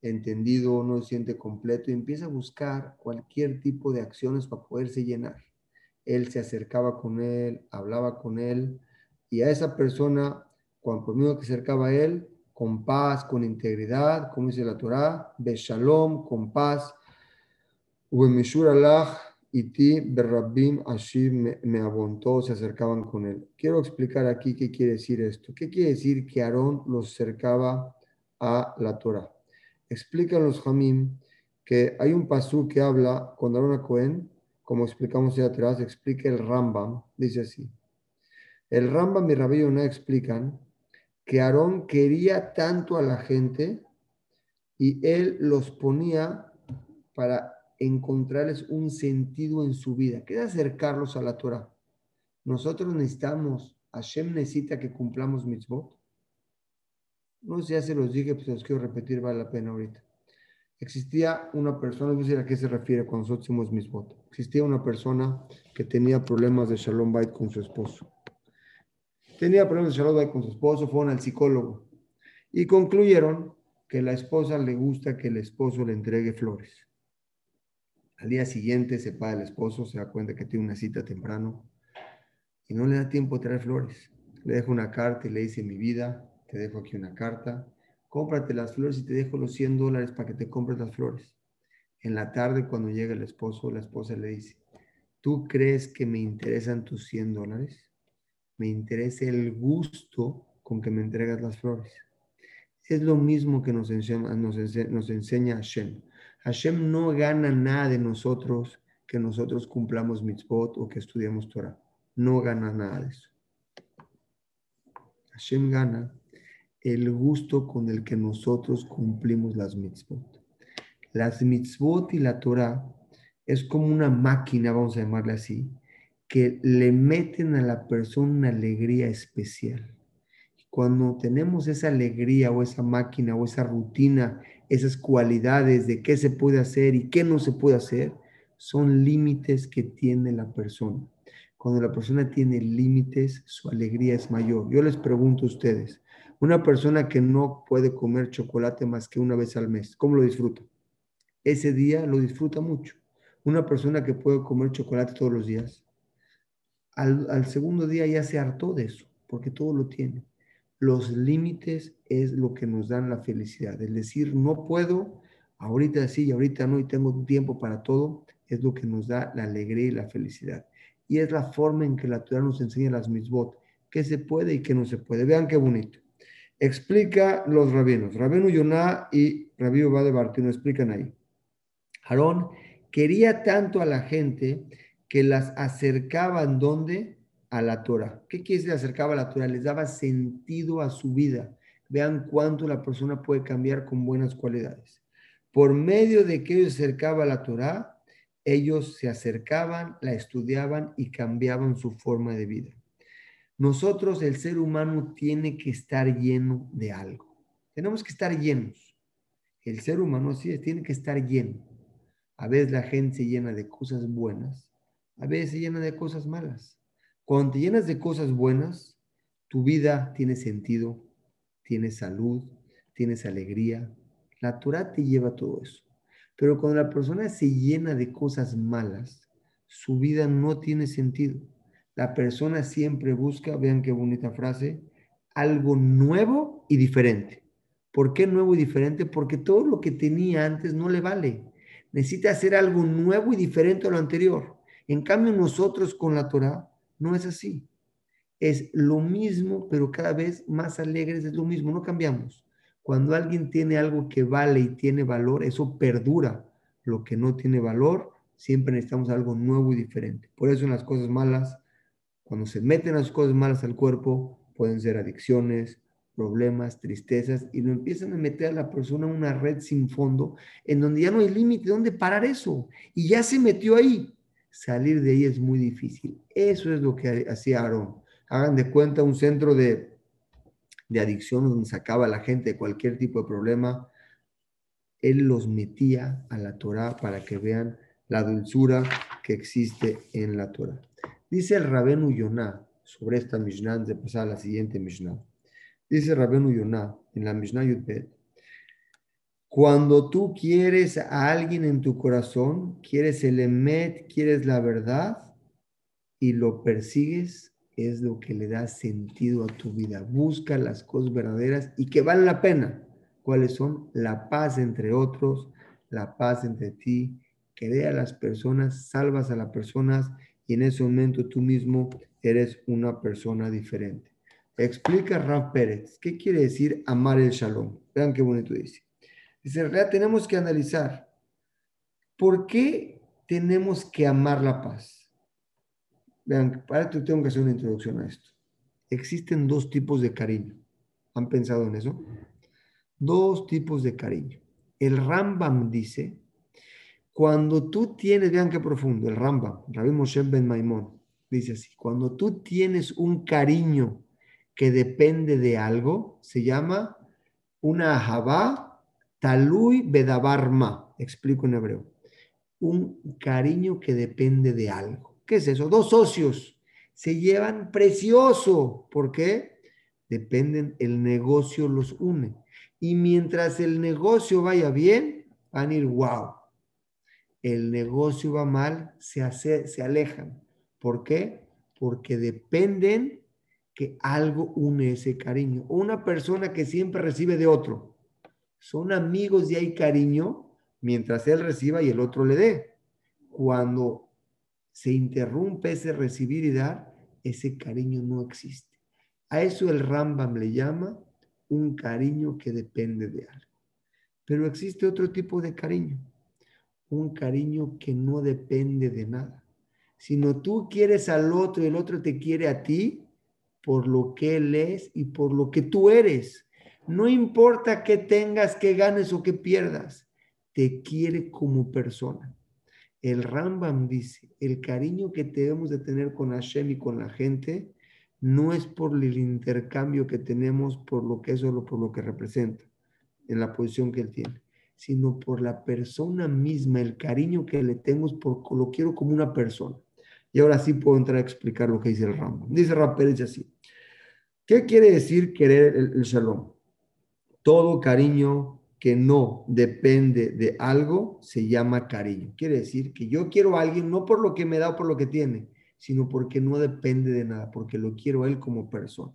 entendido, no se siente completo y empieza a buscar cualquier tipo de acciones para poderse llenar. Él se acercaba con él, hablaba con él y a esa persona, cuando por que se acercaba a él, con paz, con integridad, como dice la Torah, beshalom, con paz, y ti, berrabim, así me, abontó, se acercaban con él. Quiero explicar aquí qué quiere decir esto. ¿Qué quiere decir que Aarón los acercaba a la Torah? explican los Hamim que hay un pasú que habla con Aaron Cohen, como explicamos ya atrás, explica el Rambam, dice así. El Rambam y Rabbi Yonah explican que Aarón quería tanto a la gente y él los ponía para encontrarles un sentido en su vida, que es acercarlos a la Torah. Nosotros necesitamos, Hashem necesita que cumplamos mitzvot. No sé, ya se los dije, pues los quiero repetir, vale la pena ahorita. Existía una persona, no sé a qué se refiere cuando nosotros hicimos misbot. Existía una persona que tenía problemas de Shalom Bait con su esposo. Tenía problemas de Shalom Bait con su esposo, fueron al psicólogo y concluyeron que la esposa le gusta que el esposo le entregue flores. Al día siguiente se paga el esposo, se da cuenta que tiene una cita temprano y no le da tiempo de traer flores. Le deja una carta y le dice, mi vida, te dejo aquí una carta, cómprate las flores y te dejo los 100 dólares para que te compres las flores. En la tarde, cuando llega el esposo, la esposa le dice, ¿tú crees que me interesan tus 100 dólares? Me interesa el gusto con que me entregas las flores. Es lo mismo que nos enseña, nos enseña, nos enseña Hashem. Hashem no gana nada de nosotros que nosotros cumplamos mitzvot o que estudiemos Torah. No gana nada de eso. Hashem gana el gusto con el que nosotros cumplimos las mitzvot. Las mitzvot y la Torah es como una máquina, vamos a llamarle así, que le meten a la persona una alegría especial. Cuando tenemos esa alegría o esa máquina o esa rutina, esas cualidades de qué se puede hacer y qué no se puede hacer, son límites que tiene la persona. Cuando la persona tiene límites, su alegría es mayor. Yo les pregunto a ustedes, una persona que no puede comer chocolate más que una vez al mes, ¿cómo lo disfruta? Ese día lo disfruta mucho. Una persona que puede comer chocolate todos los días, al, segundo día ya se hartó de eso, porque todo lo tiene. Los límites es lo que nos dan la felicidad. Es decir, no puedo, ahorita sí y ahorita no, y tengo tiempo para todo, es lo que nos da la alegría y la felicidad. Y es la forma en que la Torah nos enseña las misbot, qué se puede y qué no se puede. Vean qué bonito. Explica los rabinos. Rabino Yonah y Rabino Bade nos explican ahí. Aarón quería tanto a la gente que las acercaban donde? A la Torah. ¿Qué quiere decir acercaba a la Torah? Les daba sentido a su vida. Vean cuánto la persona puede cambiar con buenas cualidades. Por medio de que ellos acercaba a la Torah, ellos se acercaban, la estudiaban y cambiaban su forma de vida. Nosotros, el ser humano, tiene que estar lleno de algo. Tenemos que estar llenos. El ser humano sí tiene que estar lleno. A veces la gente se llena de cosas buenas, a veces se llena de cosas malas. Cuando te llenas de cosas buenas, tu vida tiene sentido, tienes salud, tienes alegría. La Torah te lleva todo eso. Pero cuando la persona se llena de cosas malas, su vida no tiene sentido. La persona siempre busca, vean qué bonita frase, algo nuevo y diferente. ¿Por qué nuevo y diferente? Porque todo lo que tenía antes no le vale. Necesita hacer algo nuevo y diferente a lo anterior. En cambio, nosotros con la Torah no es así. Es lo mismo, pero cada vez más alegres, es lo mismo, no cambiamos. Cuando alguien tiene algo que vale y tiene valor, eso perdura. Lo que no tiene valor, siempre necesitamos algo nuevo y diferente. Por eso en las cosas malas cuando se meten las cosas malas al cuerpo, pueden ser adicciones, problemas, tristezas, y lo empiezan a meter a la persona en una red sin fondo, en donde ya no hay límite, ¿dónde parar eso? Y ya se metió ahí. Salir de ahí es muy difícil. Eso es lo que hacía Aarón. Hagan de cuenta un centro de, de adicción donde sacaba a la gente de cualquier tipo de problema. Él los metía a la Torah para que vean la dulzura que existe en la Torah. Dice el Rabenu Yonah sobre esta Mishnah, de pasar a la siguiente Mishnah. Dice Rabenu Yonah en la Mishnah Yudbet, cuando tú quieres a alguien en tu corazón, quieres el emet, quieres la verdad y lo persigues, es lo que le da sentido a tu vida. Busca las cosas verdaderas y que valen la pena. ¿Cuáles son? La paz entre otros, la paz entre ti, querer a las personas, salvas a las personas y en ese momento tú mismo eres una persona diferente. Explica Ram Pérez, ¿qué quiere decir amar el shalom? Vean qué bonito dice. Dice, en realidad tenemos que analizar por qué tenemos que amar la paz. Vean, para esto tengo que hacer una introducción a esto. Existen dos tipos de cariño. ¿Han pensado en eso? Dos tipos de cariño. El Rambam dice cuando tú tienes, vean qué profundo, el Rambam, Rabbi Moshe Ben Maimón, dice así, cuando tú tienes un cariño que depende de algo, se llama una ahabá Talui bedabarma, explico en hebreo. Un cariño que depende de algo. ¿Qué es eso? Dos socios se llevan precioso. ¿Por qué? Dependen, el negocio los une. Y mientras el negocio vaya bien, van a ir wow. El negocio va mal, se, hace, se alejan. ¿Por qué? Porque dependen que algo une ese cariño. Una persona que siempre recibe de otro. Son amigos y hay cariño mientras él reciba y el otro le dé. Cuando se interrumpe ese recibir y dar, ese cariño no existe. A eso el Rambam le llama un cariño que depende de algo. Pero existe otro tipo de cariño, un cariño que no depende de nada, sino tú quieres al otro y el otro te quiere a ti por lo que él es y por lo que tú eres. No importa qué tengas, qué ganes o qué pierdas, te quiere como persona. El Rambam dice, el cariño que debemos de tener con Hashem y con la gente no es por el intercambio que tenemos por lo que es o por lo que representa, en la posición que él tiene, sino por la persona misma, el cariño que le tenemos, por lo quiero como una persona. Y ahora sí puedo entrar a explicar lo que dice el Rambam. Dice Pérez así. ¿Qué quiere decir querer el, el shalom? Todo cariño que no depende de algo se llama cariño. Quiere decir que yo quiero a alguien no por lo que me da o por lo que tiene, sino porque no depende de nada, porque lo quiero a él como persona.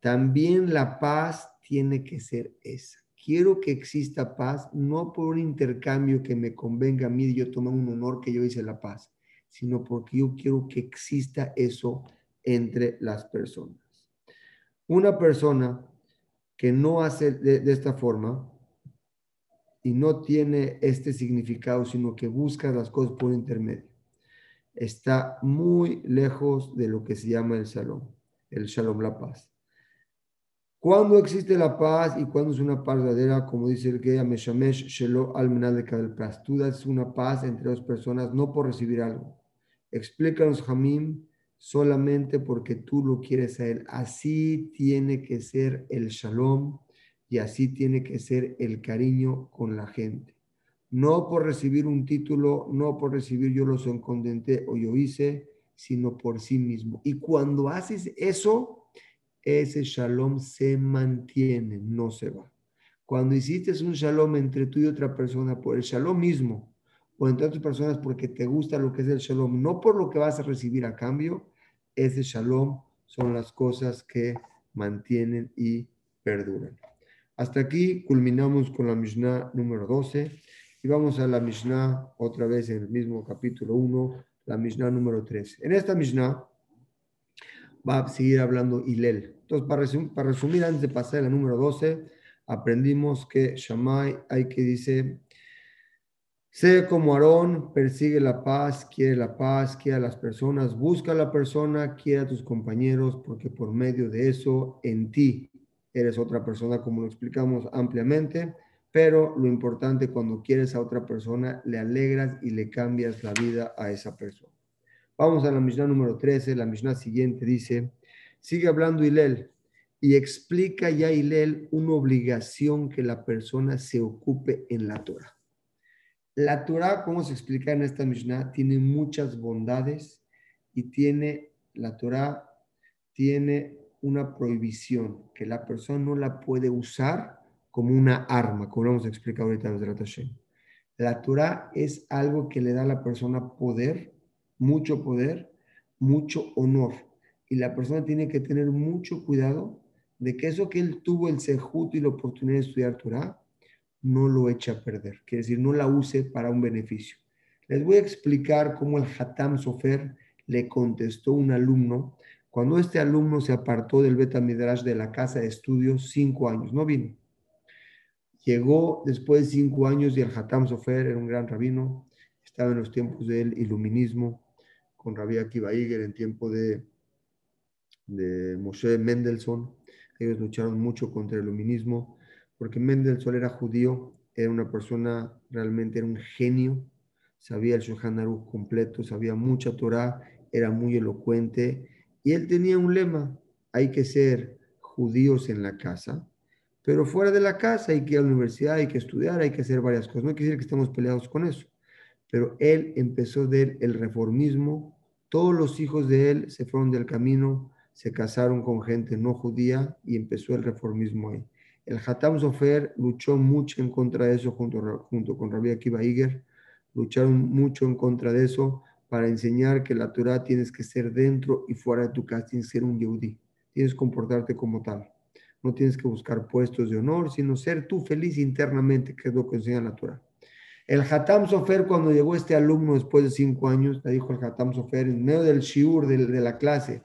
También la paz tiene que ser esa. Quiero que exista paz, no por un intercambio que me convenga a mí y yo tomo un honor que yo hice la paz, sino porque yo quiero que exista eso entre las personas. Una persona que no hace de, esta forma y no tiene este significado, sino que busca las cosas por intermedio, está muy lejos de lo que se llama el shalom, el shalom, la paz. Cuando existe la paz y cuando es una paz verdadera, como dice el que Meshamesh Shelo al paz, tú das una paz entre dos personas no por recibir algo. Explícanos, Jamim, solamente porque tú lo quieres a él. Así tiene que ser el shalom y así tiene que ser el cariño con la gente no por recibir un título, no por recibir yo lo condenté o yo hice, sino por sí mismo. Y cuando haces eso, ese shalom se mantiene, no se va. Cuando hiciste un shalom entre tú y otra persona por el shalom mismo, o entre otras personas porque te gusta lo que es el shalom, no por lo que vas a recibir a cambio, ese shalom son las cosas que mantienen y perduran. Hasta aquí culminamos con la Mishnah número 12. Y vamos a la Mishnah, otra vez en el mismo capítulo 1, la Mishnah número 3. En esta Mishnah va a seguir hablando Hilel. Entonces, para resumir, antes de pasar a la número 12, aprendimos que Shammai hay que dice, sé como Aarón, persigue la paz, quiere la paz, quiere a las personas, busca a la persona, quiere a tus compañeros, porque por medio de eso en ti eres otra persona, como lo explicamos ampliamente pero lo importante cuando quieres a otra persona, le alegras y le cambias la vida a esa persona. Vamos a la Mishnah número 13, la Mishnah siguiente dice, sigue hablando Hilel y explica ya Hilel una obligación que la persona se ocupe en la Torah. La Torah, como se explica en esta Mishnah, tiene muchas bondades y tiene, la Torah tiene una prohibición que la persona no la puede usar como una arma, como lo hemos explicado ahorita en. La Torah es algo que le da a la persona poder, mucho poder, mucho honor. Y la persona tiene que tener mucho cuidado de que eso que él tuvo el sejut y la oportunidad de estudiar Torah, no lo eche a perder. Quiere decir, no la use para un beneficio. Les voy a explicar cómo el Hatam Sofer le contestó un alumno cuando este alumno se apartó del Beta Midrash de la casa de estudios cinco años. No vino. Llegó después de cinco años y el Hatam Sofer era un gran rabino, estaba en los tiempos del iluminismo, con Rabbi Akiva Iger en tiempo de, de Moshe Mendelssohn. Ellos lucharon mucho contra el iluminismo, porque Mendelssohn era judío, era una persona, realmente era un genio, sabía el Shulchan Aruch completo, sabía mucha Torah, era muy elocuente, y él tenía un lema, hay que ser judíos en la casa, Pero fuera de la casa hay que ir a la universidad, hay que estudiar, hay que hacer varias cosas. No quiere decir que estemos peleados con eso. Pero él empezó de el reformismo. Todos los hijos de él se fueron del camino, se casaron con gente no judía y empezó el reformismo ahí. El Hatam Sofer luchó mucho en contra de eso junto, junto con Rabbi Akiva Iger. Lucharon mucho en contra de eso para enseñar que la Torah tienes que ser dentro y fuera de tu casa, tienes que ser un yehudí, tienes que comportarte como tal. No tienes que buscar puestos de honor, sino ser tú feliz internamente, que es lo que enseña la Torah. El Hatam Sofer, cuando llegó este alumno después de cinco años, le dijo el Hatam Sofer, en medio del shiur de, de la clase,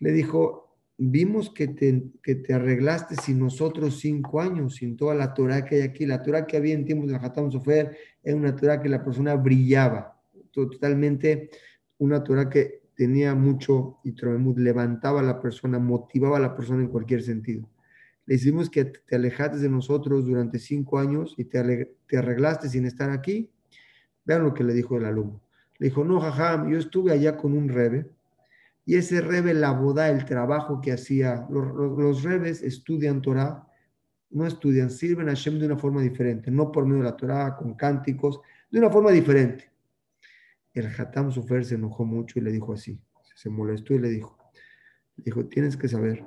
le dijo, vimos que te, que te arreglaste sin nosotros cinco años, sin toda la Torah que hay aquí. La Torah que había en tiempos del Hatam Sofer era una Torah que la persona brillaba, totalmente una Torah que tenía mucho y levantaba a la persona, motivaba a la persona en cualquier sentido. Le decimos que te alejaste de nosotros durante cinco años y te, te arreglaste sin estar aquí. Vean lo que le dijo el alumno. Le dijo, no, jajam, yo estuve allá con un rebe y ese rebe, la boda, el trabajo que hacía, los, rebes estudian Torah, no estudian, sirven a Hashem de una forma diferente, no por medio de la Torah, con cánticos, de una forma diferente. El Hatam Sofer se enojó mucho y le dijo así, se molestó y le dijo, dijo, tienes que saber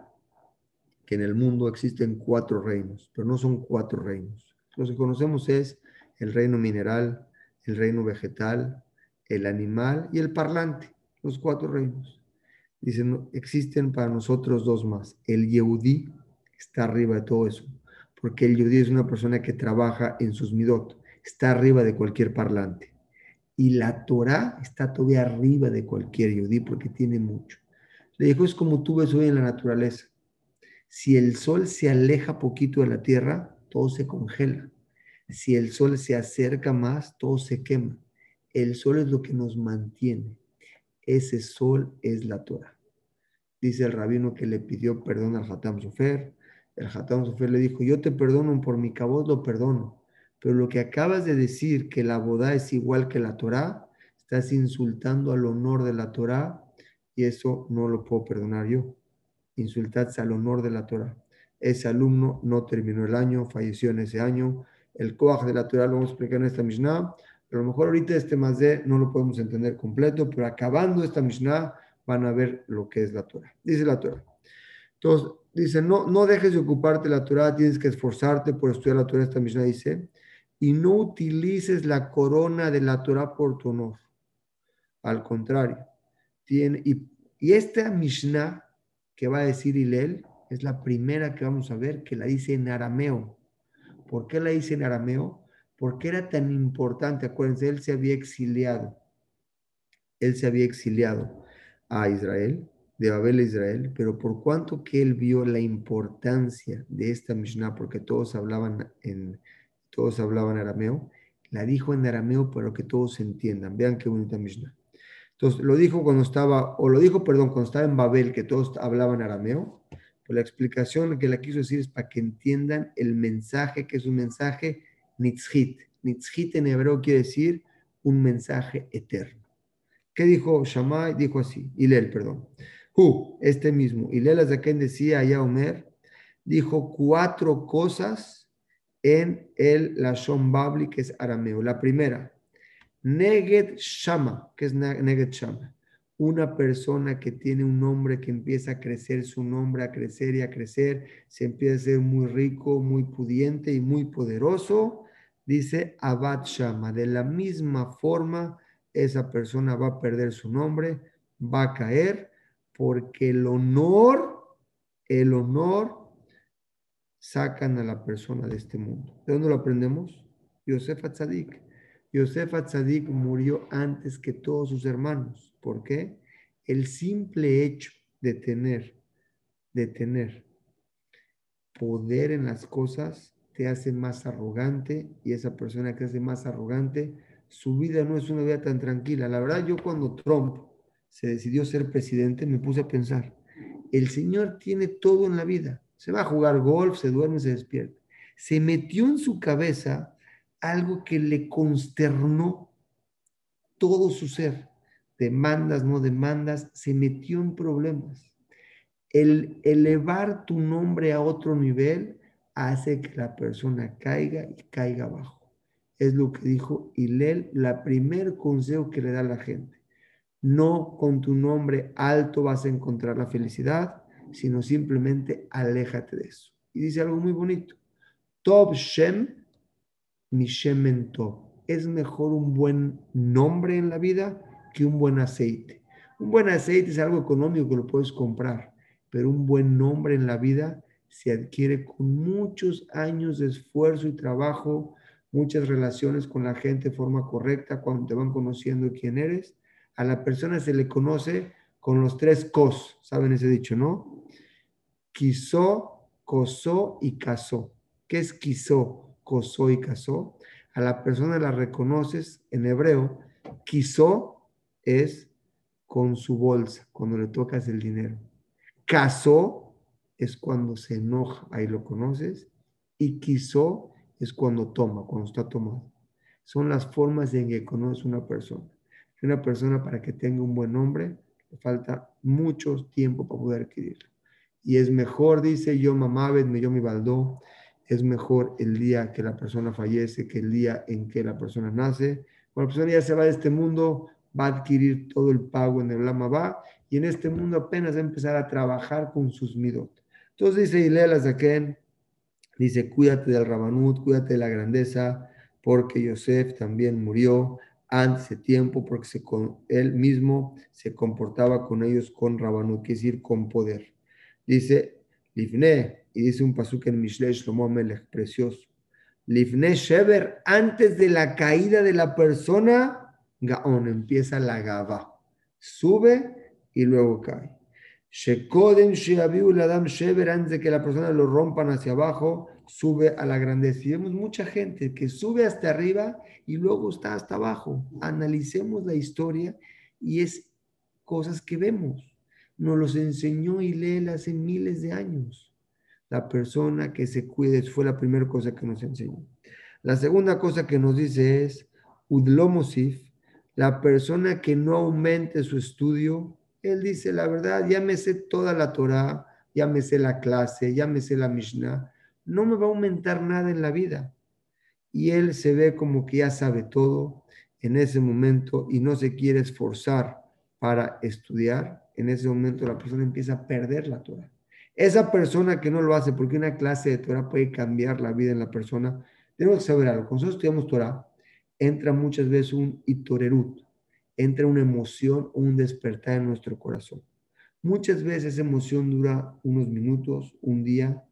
que en el mundo existen cuatro reinos, pero no son cuatro reinos. Los que conocemos es el reino mineral, el reino vegetal, el animal y el parlante, los cuatro reinos. Dicen, existen para nosotros dos más. El Yehudí está arriba de todo eso, porque el Yehudí es una persona que trabaja en sus midot, está arriba de cualquier parlante. Y la Torah está todavía arriba de cualquier Yehudí porque tiene mucho. Le dijo, es como tú ves hoy en la naturaleza. Si el sol se aleja poquito de la tierra, todo se congela. Si el sol se acerca más, todo se quema. El sol es lo que nos mantiene. Ese sol es la Torah. Dice el rabino que le pidió perdón al Hatam Sofer. El Hatam Sofer le dijo, yo te perdono por mi cabot, lo perdono. Pero lo que acabas de decir, que la boda es igual que la Torah, estás insultando al honor de la Torah y eso no lo puedo perdonar yo insultarse al honor de la Torah. Ese alumno no terminó el año, falleció en ese año. El coaj de la Torah lo vamos a explicar en esta Mishnah, pero a lo mejor ahorita este de no lo podemos entender completo, pero acabando esta Mishnah van a ver lo que es la Torah. Dice la Torah. Entonces, dice, no, no dejes de ocuparte la Torah, tienes que esforzarte por estudiar la Torah. Esta Mishnah dice, y no utilices la corona de la Torah por tu honor. Al contrario, tiene, y, y esta Mishnah que va a decir Hilel es la primera que vamos a ver que la dice en arameo. ¿Por qué la dice en arameo? Porque era tan importante, acuérdense, él se había exiliado. Él se había exiliado a Israel, de Babel a Israel, pero por cuanto que él vio la importancia de esta Mishnah, porque todos hablaban en todos hablaban arameo, la dijo en arameo para que todos entiendan. Vean qué bonita Mishnah. Entonces, lo dijo cuando estaba, o lo dijo, perdón, cuando estaba en Babel, que todos hablaban arameo. Pues la explicación que la quiso decir es para que entiendan el mensaje, que es un mensaje nitzhit. Nitzhit en hebreo quiere decir un mensaje eterno. ¿Qué dijo Shammai? Dijo así, Hilel, perdón. Hu, este mismo, Hilel Azaken decía allá Omer, dijo cuatro cosas en el Lashon Babli, que es arameo. La primera, Neged Shama, que es Neged Shama. Una persona que tiene un nombre que empieza a crecer su nombre, a crecer y a crecer, se empieza a ser muy rico, muy pudiente y muy poderoso, dice Abad Shama. De la misma forma, esa persona va a perder su nombre, va a caer, porque el honor, el honor, sacan a la persona de este mundo. ¿De dónde lo aprendemos? Yosef Atzadik. Yosef Atzadik murió antes que todos sus hermanos. ¿Por qué? El simple hecho de tener, de tener poder en las cosas te hace más arrogante y esa persona que hace más arrogante, su vida no es una vida tan tranquila. La verdad, yo cuando Trump se decidió ser presidente, me puse a pensar, el señor tiene todo en la vida. Se va a jugar golf, se duerme, se despierta. Se metió en su cabeza algo que le consternó todo su ser, demandas, no demandas, se metió en problemas. El elevar tu nombre a otro nivel hace que la persona caiga y caiga abajo. Es lo que dijo Hilel, la primer consejo que le da a la gente. No con tu nombre alto vas a encontrar la felicidad, sino simplemente aléjate de eso. Y dice algo muy bonito. Top Shem, mi Top. Es mejor un buen nombre en la vida que un buen aceite. Un buen aceite es algo económico que lo puedes comprar, pero un buen nombre en la vida se adquiere con muchos años de esfuerzo y trabajo, muchas relaciones con la gente de forma correcta, cuando te van conociendo quién eres. A la persona se le conoce con los tres cos, ¿saben ese dicho, no? Quisó, cosó y casó. ¿Qué es quisó, cosó y casó? A la persona la reconoces en hebreo. Quisó es con su bolsa, cuando le tocas el dinero. Casó es cuando se enoja, ahí lo conoces. Y quisó es cuando toma, cuando está tomado. Son las formas en que conoce una persona. Una persona para que tenga un buen nombre, le falta mucho tiempo para poder adquirirlo. Y es mejor, dice yo, mamá, me yo mi baldó, es mejor el día que la persona fallece que el día en que la persona nace. Cuando la persona ya se va de este mundo, va a adquirir todo el pago en el Lama va y en este mundo apenas va a empezar a trabajar con sus midot. Entonces dice Ilea Zaken, dice, cuídate del Rabanut, cuídate de la grandeza, porque Yosef también murió antes de tiempo, porque con, él mismo se comportaba con ellos con Rabanut, quiere decir con poder. Dice, Lifne, y dice un pasuk en Mishle Shlomo Melech, precioso. Lifne Shever, antes de la caída de la persona, Gaon, empieza la Gaba. Sube y luego cae. Shekodem Sheabiu Ladam Shever, antes de que la persona lo rompan hacia abajo, sube a la grandeza. Y vemos mucha gente que sube hasta arriba y luego está hasta abajo. Analicemos la historia y es cosas que vemos nos los enseñó lee hace miles de años. La persona que se cuide fue la primera cosa que nos enseñó. La segunda cosa que nos dice es, Udlomosif, la persona que no aumente su estudio, él dice, la verdad, ya me sé toda la Torah, ya me sé la clase, ya me sé la Mishnah, no me va a aumentar nada en la vida. Y él se ve como que ya sabe todo en ese momento y no se quiere esforzar para estudiar en ese momento la persona empieza a perder la Torah. Esa persona que no lo hace, porque una clase de Torah puede cambiar la vida en la persona, tenemos que saber algo. Cuando nosotros estudiamos Torah, entra muchas veces un itorerut, entra una emoción o un despertar en nuestro corazón. Muchas veces esa emoción dura unos minutos, un día,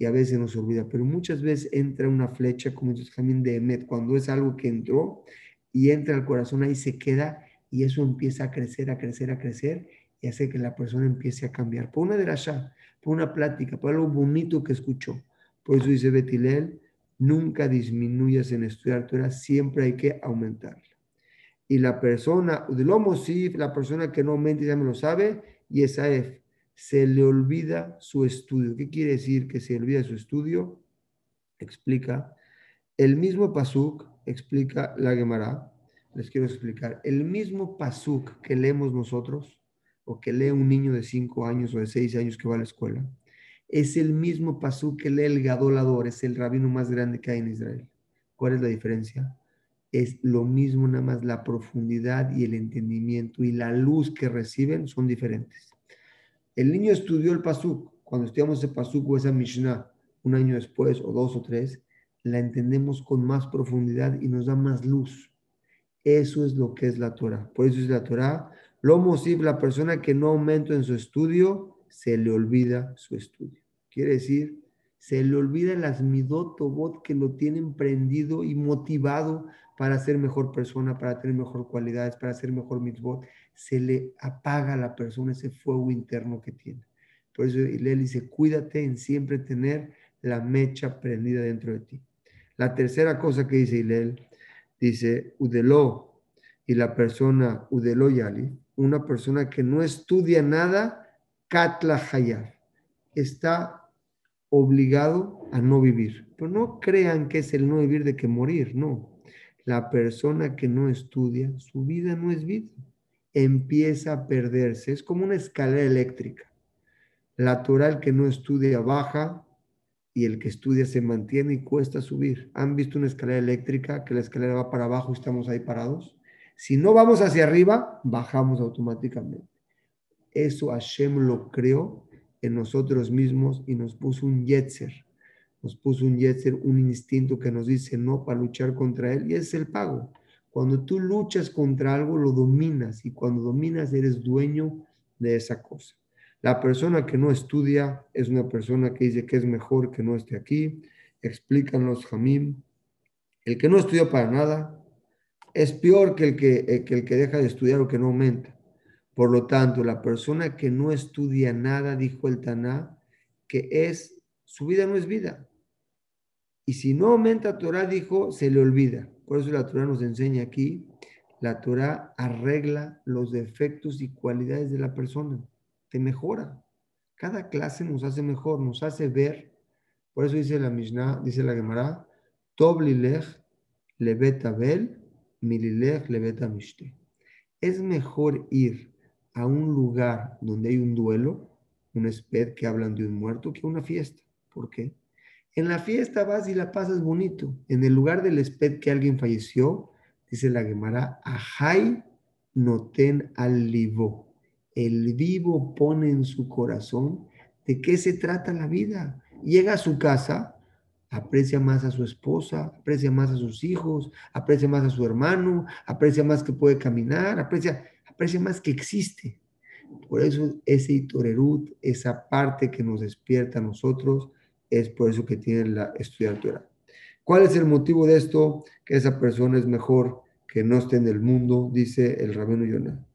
y a veces nos olvida, pero muchas veces entra una flecha, como dice también de Emet, cuando es algo que entró y entra al corazón, ahí se queda y eso empieza a crecer, a crecer, a crecer y hace que la persona empiece a cambiar. Por una derasha, por una plática, por algo bonito que escuchó. Por eso dice Betilel, nunca disminuyas en estudiar Torah, siempre hay que aumentarla. Y la persona, la persona que no aumenta ya me lo sabe, y esa es, se le olvida su estudio. ¿Qué quiere decir que se olvida su estudio? Explica. El mismo Pasuk, explica la Gemara, les quiero explicar. El mismo Pasuk que leemos nosotros, o que lee un niño de 5 años o de 6 años que va a la escuela, es el mismo pasú que lee el Gadolador, es el rabino más grande que hay en Israel. ¿Cuál es la diferencia? Es lo mismo, nada más la profundidad y el entendimiento y la luz que reciben son diferentes. El niño estudió el pasuk. Cuando estudiamos ese pasuk o esa Mishnah un año después o dos o tres, la entendemos con más profundidad y nos da más luz. Eso es lo que es la Torah. Por eso es la Torah lo mosif, la persona que no aumenta en su estudio, se le olvida su estudio. Quiere decir, se le olvida las midot que lo tienen prendido y motivado para ser mejor persona, para tener mejor cualidades, para ser mejor mitzvot. Se le apaga a la persona ese fuego interno que tiene. Por eso le dice, cuídate en siempre tener la mecha prendida dentro de ti. La tercera cosa que dice Ilel, dice, Udelo, y la persona Udelo Yali, una persona que no estudia nada, Katla Hayar, está obligado a no vivir. Pero no crean que es el no vivir de que morir, no. La persona que no estudia, su vida no es vida. Empieza a perderse. Es como una escalera eléctrica. La Toral que no estudia baja y el que estudia se mantiene y cuesta subir. ¿Han visto una escalera eléctrica que la escalera va para abajo y estamos ahí parados? Si no vamos hacia arriba, bajamos automáticamente. Eso Hashem lo creó en nosotros mismos y nos puso un yetzer. Nos puso un yetzer, un instinto que nos dice no para luchar contra él y es el pago. Cuando tú luchas contra algo, lo dominas y cuando dominas eres dueño de esa cosa. La persona que no estudia es una persona que dice que es mejor que no esté aquí. Explican los Jamim. El que no estudia para nada es peor que el que, eh, que el que deja de estudiar o que no aumenta. Por lo tanto, la persona que no estudia nada, dijo el Taná, que es, su vida no es vida. Y si no aumenta Torah, dijo, se le olvida. Por eso la Torah nos enseña aquí, la Torah arregla los defectos y cualidades de la persona, te mejora. Cada clase nos hace mejor, nos hace ver. Por eso dice la Mishnah, dice la Gemara, Tob lilech lebet abel es mejor ir a un lugar donde hay un duelo, un esped que hablan de un muerto, que una fiesta. ¿Por qué? En la fiesta vas y la pasas bonito. En el lugar del esped que alguien falleció, dice la Gemara, Ajay noten al vivo. El vivo pone en su corazón de qué se trata la vida. Llega a su casa aprecia más a su esposa, aprecia más a sus hijos, aprecia más a su hermano, aprecia más que puede caminar, aprecia, aprecia más que existe. Por eso ese itorerut, esa parte que nos despierta a nosotros, es por eso que tiene la estudiantura. ¿Cuál es el motivo de esto? Que esa persona es mejor que no esté en el mundo, dice el rabino Yonah.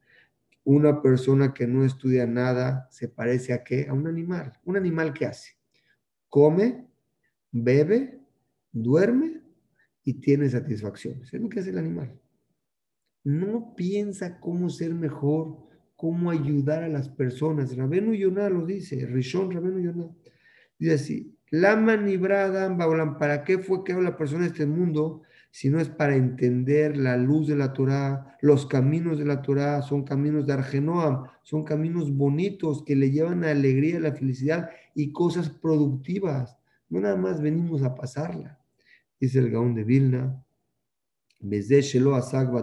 Una persona que no estudia nada se parece a qué? A un animal. ¿Un animal qué hace? Come, bebe, duerme y tiene satisfacciones. Es lo que hace el animal. No piensa cómo ser mejor, cómo ayudar a las personas. Rabenu Yonah lo dice, Rishon Rabenu Yonah. Dice así, la manibrada, ¿para qué fue que la persona en este mundo? Si no es para entender la luz de la Torah, los caminos de la Torah son caminos de Argenoam, son caminos bonitos que le llevan a alegría, la felicidad y cosas productivas. No nada más venimos a pasarla. Dice el Gaón de Vilna,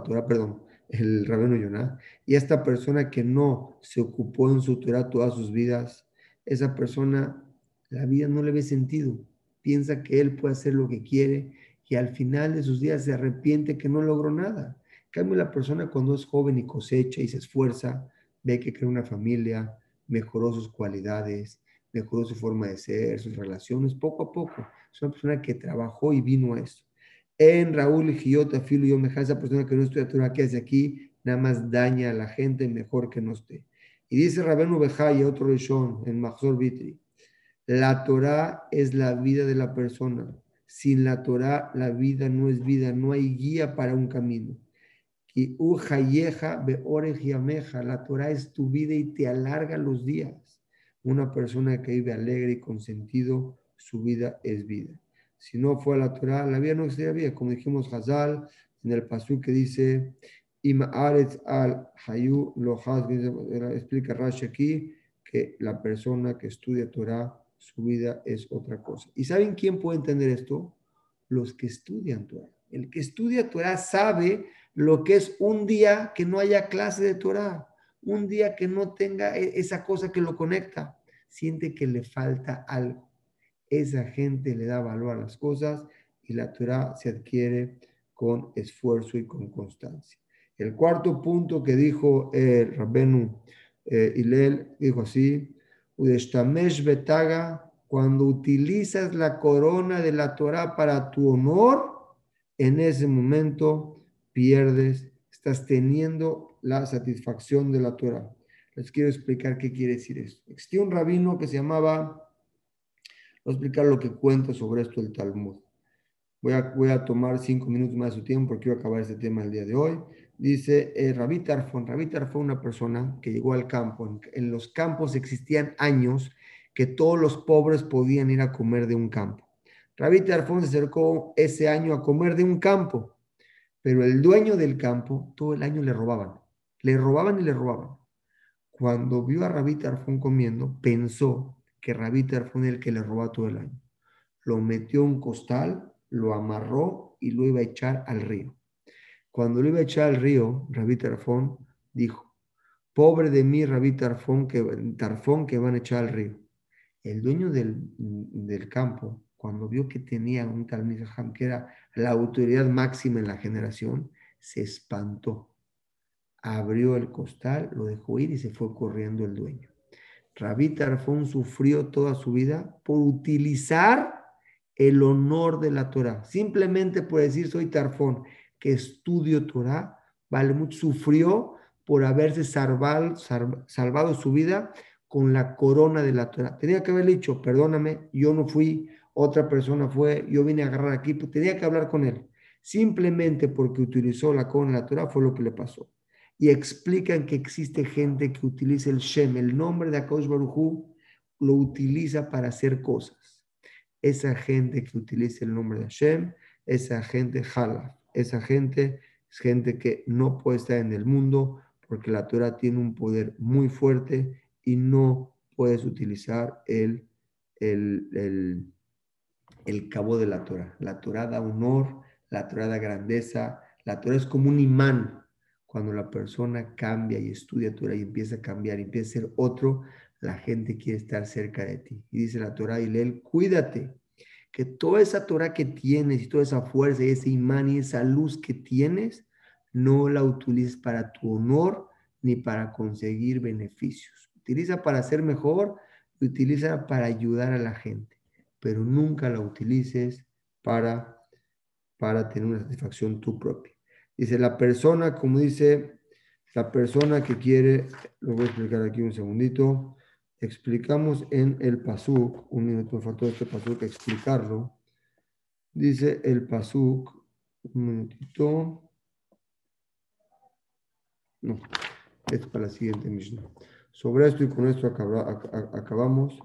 Torah, perdón, el rabino Yonah, y esta persona que no se ocupó en su Torah todas sus vidas, esa persona, la vida no le ve sentido. Piensa que él puede hacer lo que quiere y al final de sus días se arrepiente que no logró nada. En cambio, la persona cuando es joven y cosecha y se esfuerza, ve que crea una familia, mejoró sus cualidades, mejoró su forma de ser, sus relaciones, poco a poco. Es una persona que trabajó y vino a eso. En Raúl Giota, Filo y Omeja, esa persona que no estudia Torah, que hace aquí, nada más daña a la gente mejor que no esté. Y dice Rabenu y otro Rishon, en Mahzor Vitri, la Torah es la vida de la persona. Sin la Torah, la vida no es vida, no hay guía para un camino. La Torah es tu vida y te alarga los días. Una persona que vive alegre y con sentido, su vida es vida. Si no fue a la Torah, la vida no sería vida. Como dijimos Hazal en el pasú que dice, al Hayu explica Rashi aquí que la persona que estudia Torah, su vida es otra cosa. ¿Y saben quién puede entender esto? Los que estudian Torah. El que estudia Torah sabe lo que es un día que no haya clase de Torah un día que no tenga e-, esa cosa que lo conecta, siente que le falta algo. Esa gente le da valor a las cosas y la Torah se adquiere con esfuerzo y con constancia. El cuarto punto que dijo el eh, Rabbenu eh, Hilel, dijo así, Udeshtamesh betaga, cuando utilizas la corona de la Torah para tu honor, en ese momento pierdes, estás teniendo la satisfacción de la Torah. Les quiero explicar qué quiere decir esto. Existía un rabino que se llamaba, voy a explicar lo que cuenta sobre esto el Talmud. Voy a, voy a tomar cinco minutos más de su tiempo porque quiero acabar este tema el día de hoy. Dice eh, Rabí Tarfon. Rabí fue una persona que llegó al campo. En, los campos existían años que todos los pobres podían ir a comer de un campo. Rabí Tarfon se acercó ese año a comer de un campo, pero el dueño del campo todo el año le robaban. Le robaban y le robaban. Cuando vio a Rabí Tarfón comiendo, pensó que Rabí Tarfón era el que le robaba todo el año. lo metió en un costal, lo amarró y lo iba a echar al río. Cuando lo iba a echar al río, Rabí Tarfón dijo, pobre de mí, Rabí Tarfón, que, Tarfón, que van a echar al río. El dueño del, del campo, cuando vio que tenía un Talmud que era la autoridad máxima en la generación, se espantó. Abrió el costal, lo dejó ir y se fue corriendo el dueño. Rabí Tarfón sufrió toda su vida por utilizar el honor de la Torah. Simplemente por decir soy Tarfón, que estudio Torah, mucho. Sufrió por haberse salvado, salvado su vida con la corona de la Torah. Tenía que haber dicho, perdóname, yo no fui, otra persona fue, yo vine a agarrar aquí, pues tenía que hablar con él. Simplemente porque utilizó la corona de la Torah fue lo que le pasó y explican que existe gente que utiliza el Shem, el nombre de Akadosh Barujú, lo utiliza para hacer cosas. Esa gente que utiliza el nombre de Hashem, esa gente jala, esa gente es gente que no puede estar en el mundo porque la Torah tiene un poder muy fuerte y no puedes utilizar el, el, el, el cabo de la Torah. La Torah da honor, la Torah da grandeza, la Torah es como un imán cuando la persona cambia y estudia Torah y empieza a cambiar y empieza a ser otro, la gente quiere estar cerca de ti. Y dice la Torah y lee, cuídate, que toda esa Torah que tienes y toda esa fuerza y ese imán y esa luz que tienes, no la utilices para tu honor ni para conseguir beneficios. Utiliza para ser mejor y utiliza para ayudar a la gente, pero nunca la utilices para, para tener una satisfacción tú propia. Dice, la persona, como dice, la persona que quiere, lo voy a explicar aquí un segundito, explicamos en el pasuk, un minuto me faltó este pasuk explicarlo, dice el pasuk, un minutito, no, es para la siguiente misma. Sobre esto y con esto acabamos.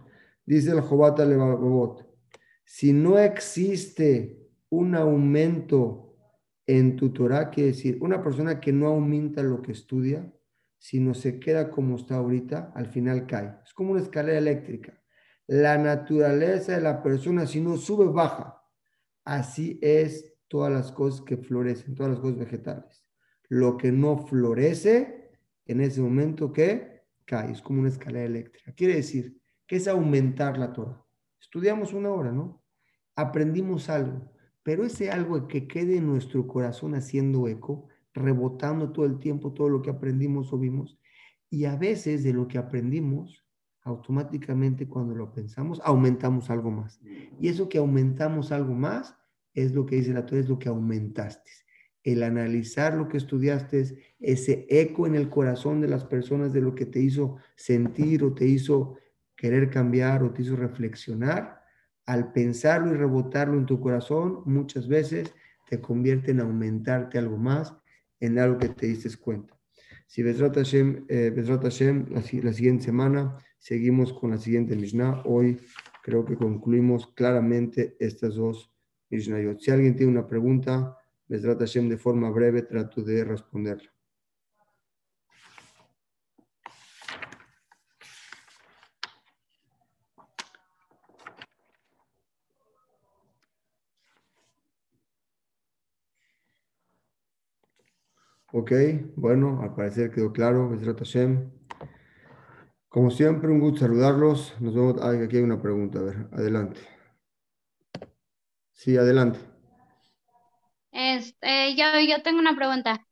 Dice el Jobata Levavot, si no existe un aumento en tu Torah quiere decir una persona que no aumenta lo que estudia, sino se queda como está ahorita, al final cae. Es como una escalera eléctrica. La naturaleza de la persona, si no sube, baja. Así es todas las cosas que florecen, todas las cosas vegetales. Lo que no florece, en ese momento, ¿qué? Cae. Es como una escalera eléctrica. Quiere decir que es aumentar la Torah. Estudiamos una hora, ¿no? Aprendimos algo pero ese algo que quede en nuestro corazón haciendo eco, rebotando todo el tiempo todo lo que aprendimos o vimos, y a veces de lo que aprendimos, automáticamente cuando lo pensamos, aumentamos algo más. Y eso que aumentamos algo más es lo que dice la Torah, es lo que aumentaste. El analizar lo que estudiaste, ese eco en el corazón de las personas de lo que te hizo sentir o te hizo querer cambiar o te hizo reflexionar, al pensarlo y rebotarlo en tu corazón, muchas veces te convierte en aumentarte algo más, en algo que te diste cuenta. Si Besrat Hashem, eh, Hashem la, siguiente semana seguimos con la siguiente Mishnah. Hoy creo que concluimos claramente estas dos Mishnayot. Si alguien tiene una pregunta, Besrat Hashem de forma breve trato de responderla. Ok, bueno, al parecer quedó claro. Como siempre, un gusto saludarlos. Nos vemos. aquí hay una pregunta. A ver, adelante. Sí, adelante.
Este, yo, yo tengo una pregunta.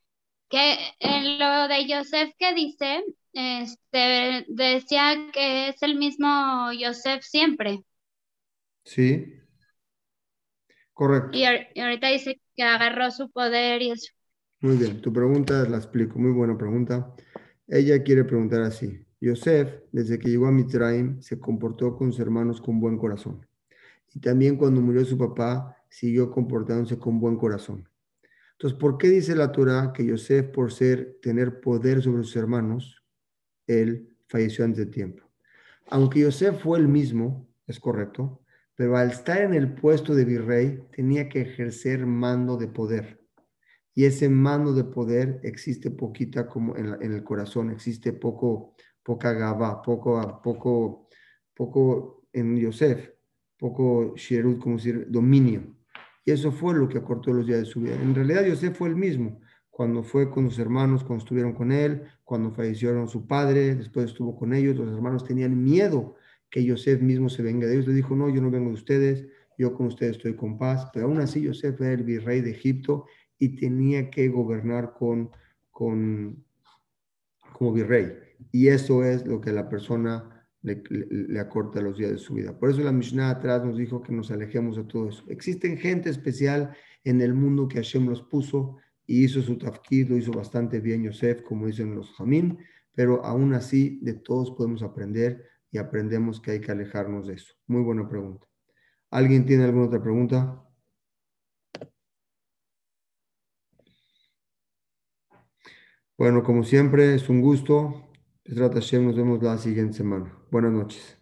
Que en lo de Joseph que dice, este, decía que es el mismo Joseph siempre.
Sí. Correcto.
Y, y ahorita dice que agarró su poder y eso.
Muy bien, tu pregunta la explico, muy buena pregunta. Ella quiere preguntar así. Yosef, desde que llegó a Mitzrayim, se comportó con sus hermanos con buen corazón. Y también cuando murió su papá, siguió comportándose con buen corazón. Entonces, ¿por qué dice la Torah que Yosef, por ser, tener poder sobre sus hermanos, él falleció antes de tiempo? Aunque Yosef fue el mismo, es correcto, pero al estar en el puesto de virrey, tenía que ejercer mando de poder y ese mano de poder existe poquita como en, el corazón, existe poco, poca gaba, poco, poco, poco en Yosef.
poco shirut, como decir, dominio. Y eso fue lo que acortó los días de su vida. En realidad Yosef fue el mismo, cuando fue con sus hermanos, cuando estuvieron con él, cuando fallecieron su padre, después estuvo con ellos, los hermanos tenían miedo que Yosef mismo se venga de ellos. Le dijo, no, yo no vengo de ustedes, yo con ustedes estoy con paz. Pero aún así Yosef era el virrey de Egipto y tenía que gobernar con, con, como virrey. Y eso es lo que la persona le, le, acorta los días de su vida. Por eso la Mishnah atrás nos dijo que nos alejemos de todo eso. Existen gente especial en el mundo que Hashem los puso y hizo su tafkid, lo hizo bastante bien Yosef, como dicen los jamín, pero aún así de todos podemos aprender y aprendemos que hay que alejarnos de eso. Muy buena pregunta. ¿Alguien tiene alguna otra pregunta? Bueno, como siempre, es un gusto. Nos vemos la siguiente semana. Buenas noches.